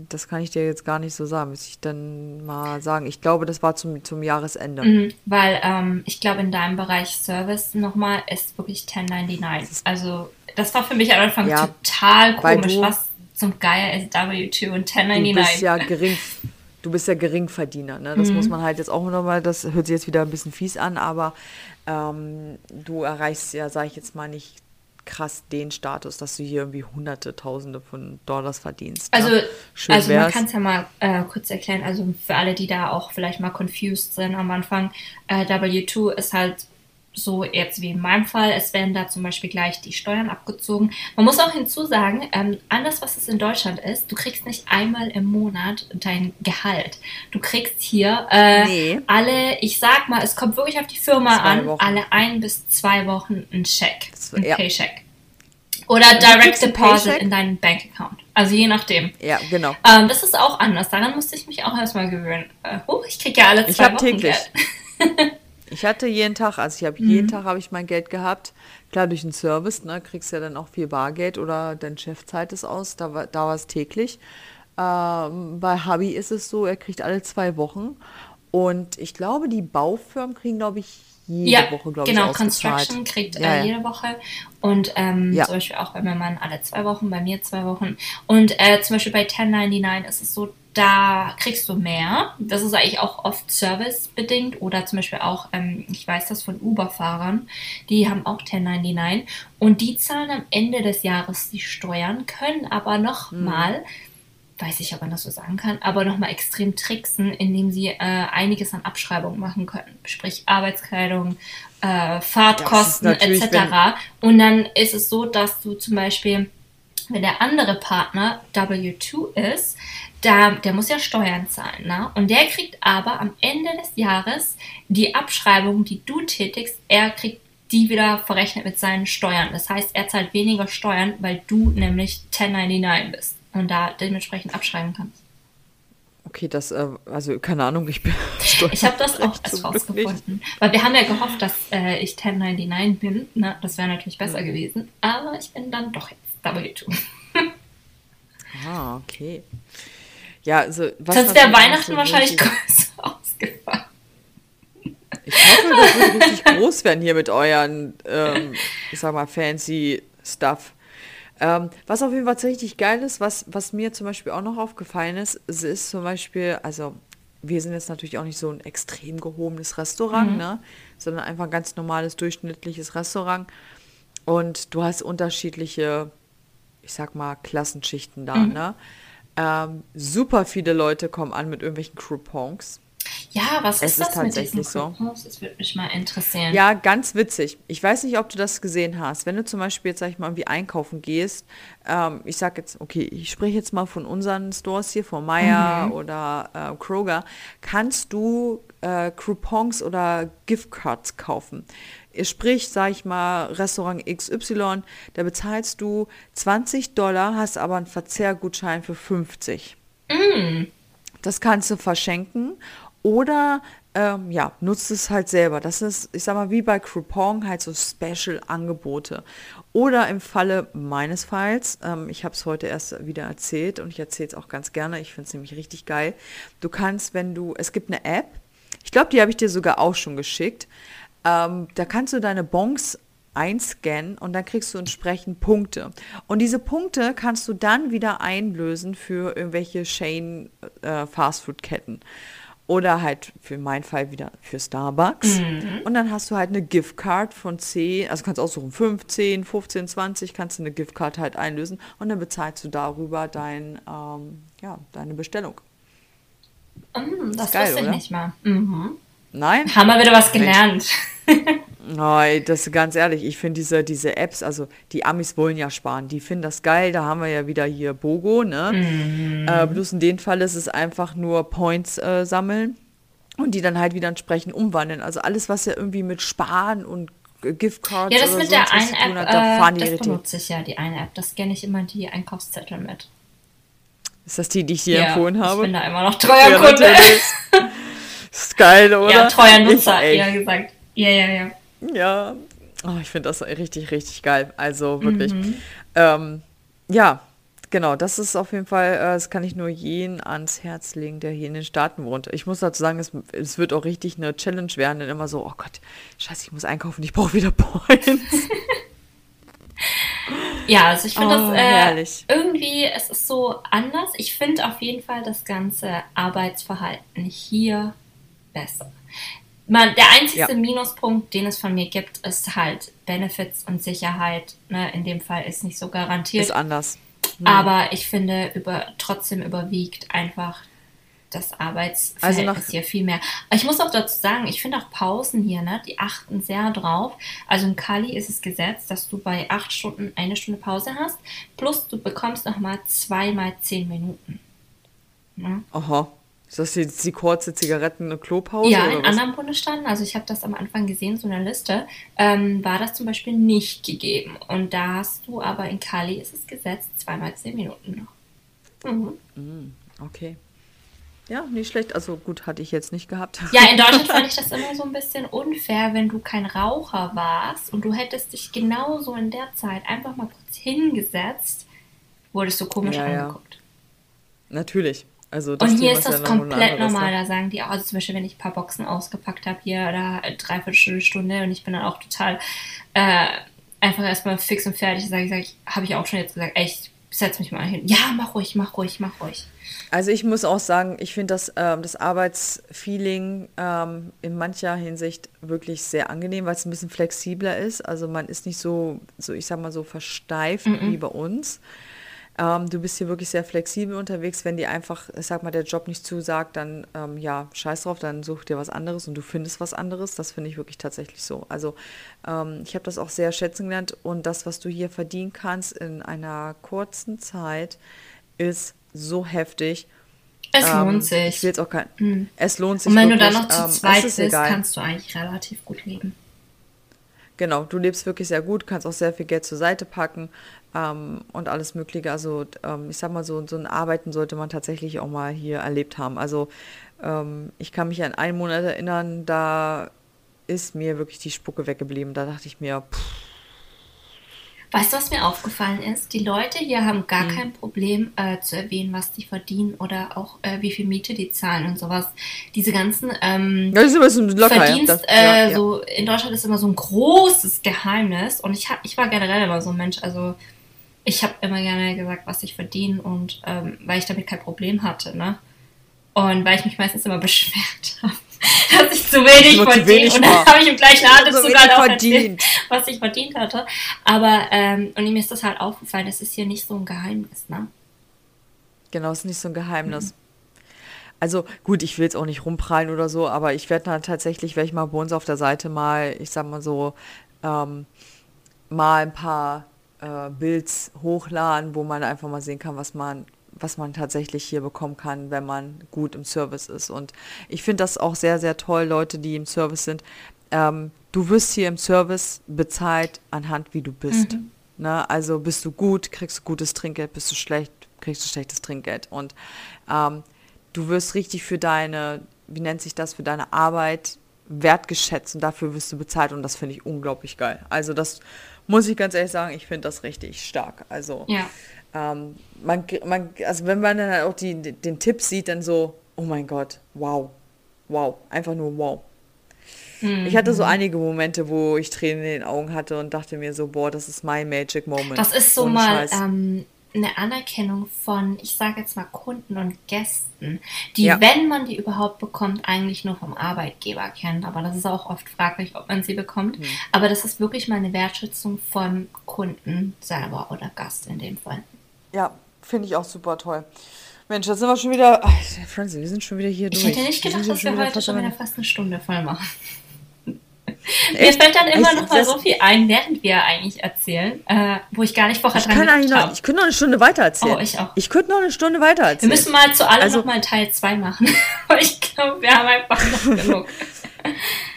das kann ich dir jetzt gar nicht so sagen, muss ich dann mal sagen. Ich glaube, das war zum, zum Jahresende. Mhm, weil ähm, ich glaube, in deinem Bereich Service nochmal ist wirklich 1099. Also, das war für mich am Anfang ja, total komisch. Was zum Geier ist W2 und 1099? Du bist ja gering. Du bist ja Geringverdiener, ne? Das mhm. muss man halt jetzt auch nochmal, das hört sich jetzt wieder ein bisschen fies an, aber ähm, du erreichst ja, sag ich jetzt mal, nicht krass den Status, dass du hier irgendwie hunderte, tausende von Dollars verdienst. Ne? Also, also man kann es ja mal äh, kurz erklären, also für alle, die da auch vielleicht mal confused sind am Anfang, äh, W2 ist halt so jetzt wie in meinem Fall, es werden da zum Beispiel gleich die Steuern abgezogen. Man muss auch hinzusagen, ähm, anders was es in Deutschland ist, du kriegst nicht einmal im Monat dein Gehalt. Du kriegst hier äh, nee. alle, ich sag mal, es kommt wirklich auf die Firma zwei an, Wochen. alle ein bis zwei Wochen ein Check, ein ja. Paycheck. Oder Direct Deposit in deinen Bankaccount. Also je nachdem. Ja, genau. Ähm, das ist auch anders. Daran musste ich mich auch erstmal gewöhnen. Äh, oh, ich kriege ja alle zwei ich Wochen täglich. Geld. Ich hatte jeden Tag, also ich habe mhm. jeden Tag habe ich mein Geld gehabt. Klar, durch den Service, ne, kriegst du ja dann auch viel Bargeld oder dein Chef zahlt es aus, da war, da war es täglich. Ähm, bei Hubby ist es so, er kriegt alle zwei Wochen. Und ich glaube, die Baufirmen kriegen, glaube ich, jede ja, Woche, glaube genau, ich, Genau, Construction kriegt ja, äh, jede Woche. Und ähm, ja. zum Beispiel auch bei meinem Mann alle zwei Wochen, bei mir zwei Wochen. Und äh, zum Beispiel bei 1099 ist es so, da kriegst du mehr. Das ist eigentlich auch oft servicebedingt oder zum Beispiel auch, ähm, ich weiß das von Uber-Fahrern, die haben auch 1099 und die zahlen am Ende des Jahres die Steuern, können aber nochmal, mhm. weiß ich, ob man das so sagen kann, aber nochmal extrem tricksen, indem sie äh, einiges an Abschreibungen machen können. Sprich Arbeitskleidung, äh, Fahrtkosten etc. Und dann ist es so, dass du zum Beispiel wenn der andere Partner W2 ist, da, der muss ja Steuern zahlen. Ne? Und der kriegt aber am Ende des Jahres die Abschreibung, die du tätigst, er kriegt die wieder verrechnet mit seinen Steuern. Das heißt, er zahlt weniger Steuern, weil du nämlich 1099 bist und da dementsprechend abschreiben kannst. Okay, das, äh, also keine Ahnung, ich bin. Ich habe das auch erst rausgefunden. Weil wir haben ja gehofft, dass äh, ich 1099 bin. Ne? Das wäre natürlich besser mhm. gewesen. Aber ich bin dann doch jetzt W2. ah, okay. Ja, also. Was Sonst wäre Weihnachten so wahrscheinlich größer ausgefallen. Ich hoffe, das wird richtig groß werden hier mit euren, ähm, ich sag mal, fancy Stuff. Ähm, was auf jeden Fall richtig geil ist, was, was mir zum Beispiel auch noch aufgefallen ist, es ist zum Beispiel, also wir sind jetzt natürlich auch nicht so ein extrem gehobenes Restaurant, mhm. ne? sondern einfach ein ganz normales, durchschnittliches Restaurant. Und du hast unterschiedliche, ich sag mal, Klassenschichten da. Mhm. Ne? Ähm, super viele Leute kommen an mit irgendwelchen Coupons. Ja, was es ist das ist tatsächlich mit so. Das würde mich mal interessieren. Ja, ganz witzig. Ich weiß nicht, ob du das gesehen hast. Wenn du zum Beispiel jetzt, sag ich mal, irgendwie einkaufen gehst, ähm, ich sag jetzt, okay, ich spreche jetzt mal von unseren Stores hier, von Meier mhm. oder äh, Kroger, kannst du äh, Coupons oder Giftcards kaufen. Sprich, sag ich mal, Restaurant XY, da bezahlst du 20 Dollar, hast aber einen Verzehrgutschein für 50. Mm. Das kannst du verschenken oder ähm, ja, nutzt es halt selber. Das ist, ich sag mal, wie bei Coupon halt so Special-Angebote. Oder im Falle meines Falls, ähm, ich habe es heute erst wieder erzählt und ich erzähle es auch ganz gerne, ich finde es nämlich richtig geil. Du kannst, wenn du, es gibt eine App, ich glaube, die habe ich dir sogar auch schon geschickt, ähm, da kannst du deine Bons einscannen und dann kriegst du entsprechend Punkte. Und diese Punkte kannst du dann wieder einlösen für irgendwelche Chain äh, Fastfood-Ketten. Oder halt für meinen Fall wieder für Starbucks. Mhm. Und dann hast du halt eine Giftcard von 10, also kannst aussuchen 15, 15, 20, kannst du eine Giftcard halt einlösen und dann bezahlst du darüber dein, ähm, ja, deine Bestellung. Mm, das geil, wusste ich oder? nicht mal. Mhm. Nein? Haben wir wieder was gelernt. Oh, das ganz ehrlich, ich finde diese, diese Apps, also die Amis wollen ja sparen, die finden das geil, da haben wir ja wieder hier Bogo, ne? Mhm. Äh, bloß in dem Fall ist es einfach nur Points äh, sammeln und die dann halt wieder entsprechend umwandeln. Also alles, was ja irgendwie mit Sparen und Giftcards Ja, das mit der einen App, hat, da äh, das richtig. benutze ich ja, die eine App. Das scanne ich immer die Einkaufszettel mit. Ist das die, die ich dir ja, empfohlen habe? ich bin da immer noch treuer ja, Kunde. ist geil, oder? Ja, treuer Nutzer, eher gesagt. Ja, ja, ja. Ja, oh, ich finde das richtig, richtig geil. Also wirklich. Mhm. Ähm, ja, genau, das ist auf jeden Fall, äh, das kann ich nur jeden ans Herz legen, der hier in den Staaten wohnt. Ich muss dazu sagen, es, es wird auch richtig eine Challenge werden, denn immer so, oh Gott, scheiße, ich muss einkaufen, ich brauche wieder Points. Ja, also ich finde oh, das äh, irgendwie, es ist so anders. Ich finde auf jeden Fall das ganze Arbeitsverhalten hier besser. Man, der einzige ja. Minuspunkt, den es von mir gibt, ist halt Benefits und Sicherheit. Ne? In dem Fall ist nicht so garantiert. Ist anders. Hm. Aber ich finde, über, trotzdem überwiegt einfach das Arbeitsverhältnis also hier viel mehr. Ich muss auch dazu sagen, ich finde auch Pausen hier, ne, die achten sehr drauf. Also in Kali ist es gesetzt, dass du bei acht Stunden eine Stunde Pause hast, plus du bekommst nochmal zweimal zehn Minuten. Ne? Aha. Ist das jetzt die kurze Zigaretten- und Klopause? Ja, in was? anderen Bundesstaaten, also ich habe das am Anfang gesehen, so eine Liste, ähm, war das zum Beispiel nicht gegeben. Und da hast du aber in Kali ist es gesetzt, zweimal zehn Minuten noch. Mhm. Mm, okay. Ja, nicht schlecht. Also gut, hatte ich jetzt nicht gehabt. Ja, in Deutschland fand ich das immer so ein bisschen unfair, wenn du kein Raucher warst und du hättest dich genauso in der Zeit einfach mal kurz hingesetzt, wurdest du komisch ja, angeguckt. Ja. Natürlich. Also und hier ist das ja komplett normal. Da sagen die auch, also zum Beispiel, wenn ich ein paar Boxen ausgepackt habe hier oder dreiviertel Stunde und ich bin dann auch total äh, einfach erstmal fix und fertig, sage ich, sag ich habe ich auch schon jetzt gesagt, echt, setz mich mal hin. Ja, mach ruhig, mach ruhig, mach ruhig. Also ich muss auch sagen, ich finde das, ähm, das Arbeitsfeeling ähm, in mancher Hinsicht wirklich sehr angenehm, weil es ein bisschen flexibler ist. Also man ist nicht so, so ich sag mal so versteift mm -mm. wie bei uns. Ähm, du bist hier wirklich sehr flexibel unterwegs. Wenn dir einfach, sag mal, der Job nicht zusagt, dann ähm, ja, scheiß drauf, dann such dir was anderes und du findest was anderes. Das finde ich wirklich tatsächlich so. Also ähm, ich habe das auch sehr schätzen gelernt und das, was du hier verdienen kannst in einer kurzen Zeit, ist so heftig. Es ähm, lohnt sich. Ich will jetzt auch kein. Mhm. Es lohnt sich. Und wenn wirklich, du dann noch zu ähm, zweit bist, egal. kannst du eigentlich relativ gut leben. Genau, du lebst wirklich sehr gut, kannst auch sehr viel Geld zur Seite packen ähm, und alles Mögliche. Also ähm, ich sag mal so, so ein Arbeiten sollte man tatsächlich auch mal hier erlebt haben. Also ähm, ich kann mich an einen Monat erinnern, da ist mir wirklich die Spucke weggeblieben. Da dachte ich mir, pff, Weißt du, was mir aufgefallen ist? Die Leute hier haben gar mhm. kein Problem äh, zu erwähnen, was die verdienen oder auch äh, wie viel Miete die zahlen und sowas. Diese ganzen ähm, das ist immer so locker, Verdienst, das, äh, ja, so in Deutschland ist immer so ein großes Geheimnis und ich hab, ich war generell immer so ein Mensch, also ich habe immer gerne gesagt, was ich verdiene und ähm, weil ich damit kein Problem hatte, ne? Und weil ich mich meistens immer beschwert habe dass ich zu wenig verdiene. Und dann habe ich im gleichen Atemzug so halt auch erzählt, was ich verdient hatte. Aber, ähm, und mir ist das halt aufgefallen, das ist hier nicht so ein Geheimnis, ne? Genau, es ist nicht so ein Geheimnis. Mhm. Also gut, ich will jetzt auch nicht rumprallen oder so, aber ich werde dann tatsächlich, werde ich mal bei uns auf der Seite mal, ich sag mal so, ähm, mal ein paar äh, Builds hochladen, wo man einfach mal sehen kann, was man was man tatsächlich hier bekommen kann, wenn man gut im Service ist. Und ich finde das auch sehr, sehr toll, Leute, die im Service sind. Ähm, du wirst hier im Service bezahlt anhand, wie du bist. Mhm. Ne? Also bist du gut, kriegst du gutes Trinkgeld, bist du schlecht, kriegst du schlechtes Trinkgeld. Und ähm, du wirst richtig für deine, wie nennt sich das, für deine Arbeit wertgeschätzt und dafür wirst du bezahlt und das finde ich unglaublich geil. Also das muss ich ganz ehrlich sagen, ich finde das richtig stark. Also ja ähm, man, man, also wenn man dann halt auch die, den Tipp sieht, dann so, oh mein Gott, wow, wow, einfach nur wow. Mhm. Ich hatte so einige Momente, wo ich Tränen in den Augen hatte und dachte mir so, boah, das ist mein Magic Moment. Das ist so mal ähm, eine Anerkennung von, ich sage jetzt mal Kunden und Gästen, die, ja. wenn man die überhaupt bekommt, eigentlich nur vom Arbeitgeber kennt. Aber das ist auch oft fraglich, ob man sie bekommt. Mhm. Aber das ist wirklich mal eine Wertschätzung von Kunden selber oder Gast in dem Fall. Ja, finde ich auch super toll. Mensch, da sind wir schon wieder. Ach, Franzi, wir sind schon wieder hier durch. Ich hätte nicht gedacht, dass wir heute schon wieder fast eine Stunde voll machen. Mir fällt dann immer Echt? noch mal so viel ein, während wir eigentlich erzählen, äh, wo ich gar nicht vorher ich dran gedacht habe. Ich könnte noch eine Stunde weiter erzählen. Oh, ich auch. Ich könnte noch eine Stunde weiter erzählen. Wir müssen mal zu allem also, noch mal Teil 2 machen. ich glaube, wir haben einfach noch genug.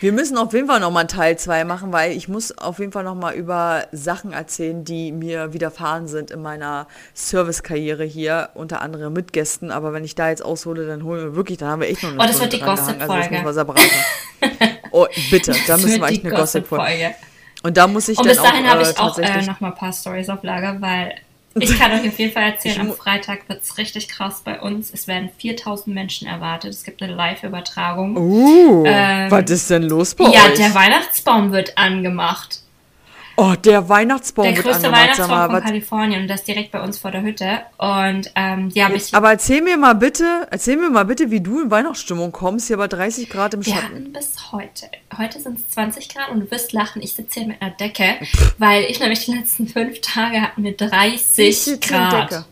Wir müssen auf jeden Fall noch mal Teil 2 machen, weil ich muss auf jeden Fall noch mal über Sachen erzählen, die mir widerfahren sind in meiner Servicekarriere hier, unter anderem mit Gästen. Aber wenn ich da jetzt aushole, dann holen wir wirklich, dann haben wir echt noch eine Oh, das Stunde wird die Gossip-Folge. Also oh, bitte, da müssen wir echt eine Gossip-Folge. Und da muss ich Und dann bis dahin habe ich äh, auch äh, noch mal ein paar Stories auf Lager, weil ich kann euch auf jeden Fall erzählen, am Freitag wird es richtig krass bei uns. Es werden 4000 Menschen erwartet. Es gibt eine Live-Übertragung. Uh, ähm, was ist denn los bei ja, euch? Ja, der Weihnachtsbaum wird angemacht. Oh, der Weihnachtsbaum der größte Weihnachtsbaum mal, von Kalifornien und das direkt bei uns vor der Hütte. Und ähm, habe ich. Aber erzähl mir mal bitte, erzähl mir mal bitte, wie du in Weihnachtsstimmung kommst, hier bei 30 Grad im Schatten. Wir hatten bis heute. Heute sind es 20 Grad und du wirst lachen, ich sitze hier mit einer Decke, weil ich nämlich die letzten fünf Tage hatten wir 30 Grad. Decke.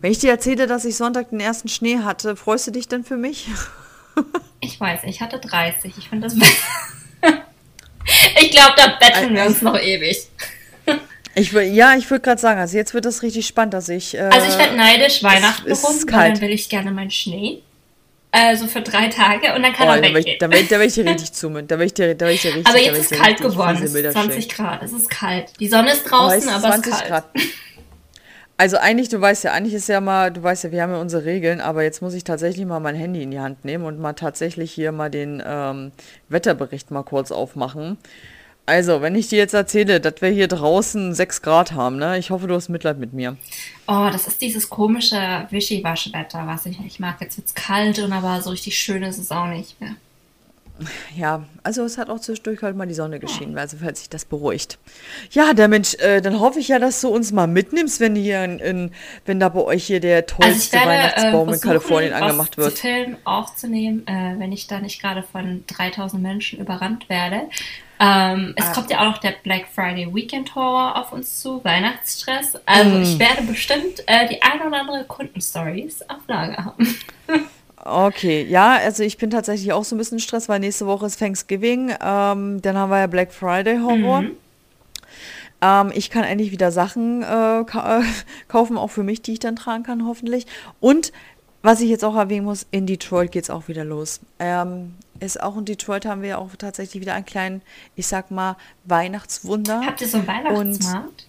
Wenn ich dir erzähle, dass ich Sonntag den ersten Schnee hatte, freust du dich denn für mich? ich weiß, ich hatte 30. Ich finde das besser. Ich glaube, da betteln wir uns noch ewig. Ich will, ja, ich würde gerade sagen, also jetzt wird das richtig spannend, dass ich. Äh, also ich werde neidisch Weihnachten ist rum, kalt. dann will ich gerne meinen Schnee. Also für drei Tage und dann kann oh, er weggehen. Da werde werd ich dir richtig zoomen. Da werde ich dir, da werd ich dir richtig Aber jetzt ist es kalt geworden. Es ist 20 Grad. Es ist kalt. Die Sonne ist draußen, oh, aber es ist kalt. Grad. Also eigentlich, du weißt ja, eigentlich ist ja mal, du weißt ja, wir haben ja unsere Regeln, aber jetzt muss ich tatsächlich mal mein Handy in die Hand nehmen und mal tatsächlich hier mal den ähm, Wetterbericht mal kurz aufmachen. Also, wenn ich dir jetzt erzähle, dass wir hier draußen 6 Grad haben, ne? Ich hoffe, du hast Mitleid mit mir. Oh, das ist dieses komische Wischiwaschwetter, was ich nicht mag. Jetzt wird es kalt und aber so richtig schön ist es auch nicht mehr. Ja, also es hat auch zwischendurch halt mal die Sonne geschienen, also falls sich das beruhigt. Ja, der Mensch, äh, dann hoffe ich ja, dass du uns mal mitnimmst, wenn hier in, in wenn da bei euch hier der tollste also werde, Weihnachtsbaum äh, in Kalifornien angemacht wird. Film aufzunehmen, äh, wenn ich da nicht gerade von 3000 Menschen überrannt werde. Ähm, es ah. kommt ja auch noch der Black Friday Weekend Horror auf uns zu, Weihnachtsstress. Also mm. ich werde bestimmt äh, die ein oder andere Kundenstories auf Lager haben. Okay, ja, also ich bin tatsächlich auch so ein bisschen Stress, weil nächste Woche ist Thanksgiving, ähm, dann haben wir ja Black Friday Horror. Mhm. Ähm, ich kann endlich wieder Sachen äh, ka kaufen, auch für mich, die ich dann tragen kann, hoffentlich. Und was ich jetzt auch erwähnen muss, in Detroit geht es auch wieder los. Ähm, ist auch in Detroit haben wir auch tatsächlich wieder einen kleinen, ich sag mal, Weihnachtswunder. Habt ihr so einen Weihnachtsmarkt?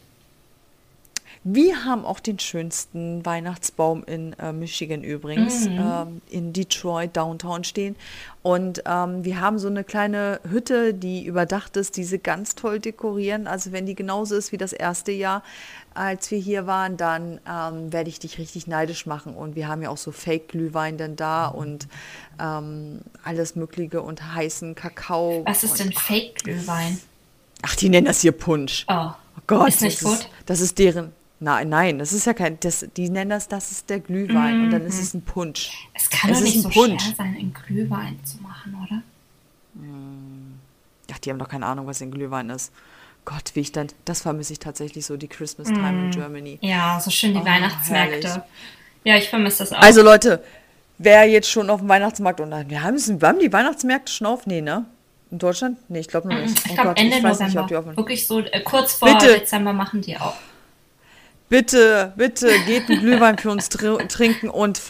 Wir haben auch den schönsten Weihnachtsbaum in äh, Michigan übrigens, Mhm. ähm, in Detroit Downtown stehen. Und ähm, wir haben so eine kleine Hütte, die überdacht ist, die sie ganz toll dekorieren. Also wenn die genauso ist wie das erste Jahr, als wir hier waren, dann ähm, werde ich dich richtig neidisch machen. Und wir haben ja auch so Fake-Glühwein dann da und ähm, alles Mögliche und heißen Kakao. Was ist denn Fake-Glühwein? Ach, die nennen das hier Punsch. Oh, Oh Gott, Ist nicht das, gut? Ist, das ist deren. Nein, nein, das ist ja kein. Das, die nennen das, das ist der Glühwein und dann ist es ein Punsch. es kann Es doch nicht ein so Punsch. schwer sein, einen Glühwein zu machen, oder? Ach, die haben doch keine Ahnung, was ein Glühwein ist. Gott, wie ich dann. Das vermisse ich tatsächlich so, die Christmas Time in Germany. Ja, so schön die Oh, Weihnachtsmärkte. herrlich. Ja, ich vermisse das auch. Also, Leute, wer jetzt schon auf dem Weihnachtsmarkt. Und wir haben, wir haben die Weihnachtsmärkte schon auf? Nee, ne? In Deutschland? Nee, ich glaube noch nicht. ich Oh glaube Gott, Ende ich nicht, November. offen Wirklich so äh, kurz vor Bitte. Dezember machen die auch. Bitte, bitte, geht einen Glühwein für uns tr trinken und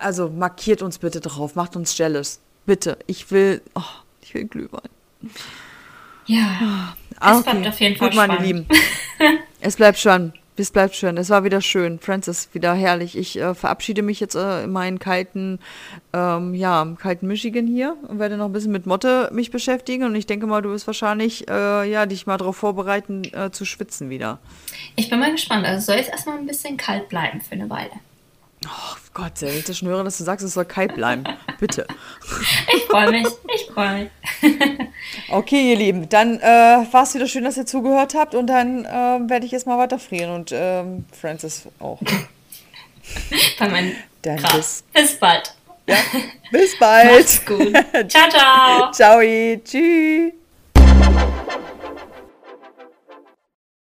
also markiert uns bitte drauf, macht uns jealous. Bitte, ich will, oh, ich will Glühwein. Ja. Ah, Es bleibt auf jeden Fall Gut, meine spannend. Lieben. es bleibt schon. Es bleibt schön. Es war wieder schön. Francis, wieder herrlich. Ich äh, verabschiede mich jetzt äh, in meinen kalten, ähm, ja, kalten Michigan hier und werde noch ein bisschen mit Motte mich beschäftigen. Und ich denke mal, du wirst wahrscheinlich, äh, ja, dich mal darauf vorbereiten, äh, zu schwitzen wieder. Ich bin mal gespannt. Also soll jetzt erstmal ein bisschen kalt bleiben für eine Weile. Oh Gott, sehr ich das schon höre, dass du sagst, es soll kalt bleiben. Bitte. Ich freue mich. Ich freue mich. Okay, ihr Lieben, dann äh, war es wieder schön, dass ihr zugehört habt und dann ähm, werde ich jetzt mal weiter frieren und ähm, Francis auch. Dann Krass. bis, Bis bald. ja, bis bald. Macht's gut. Ciao, ciao. Ciao, tschüss.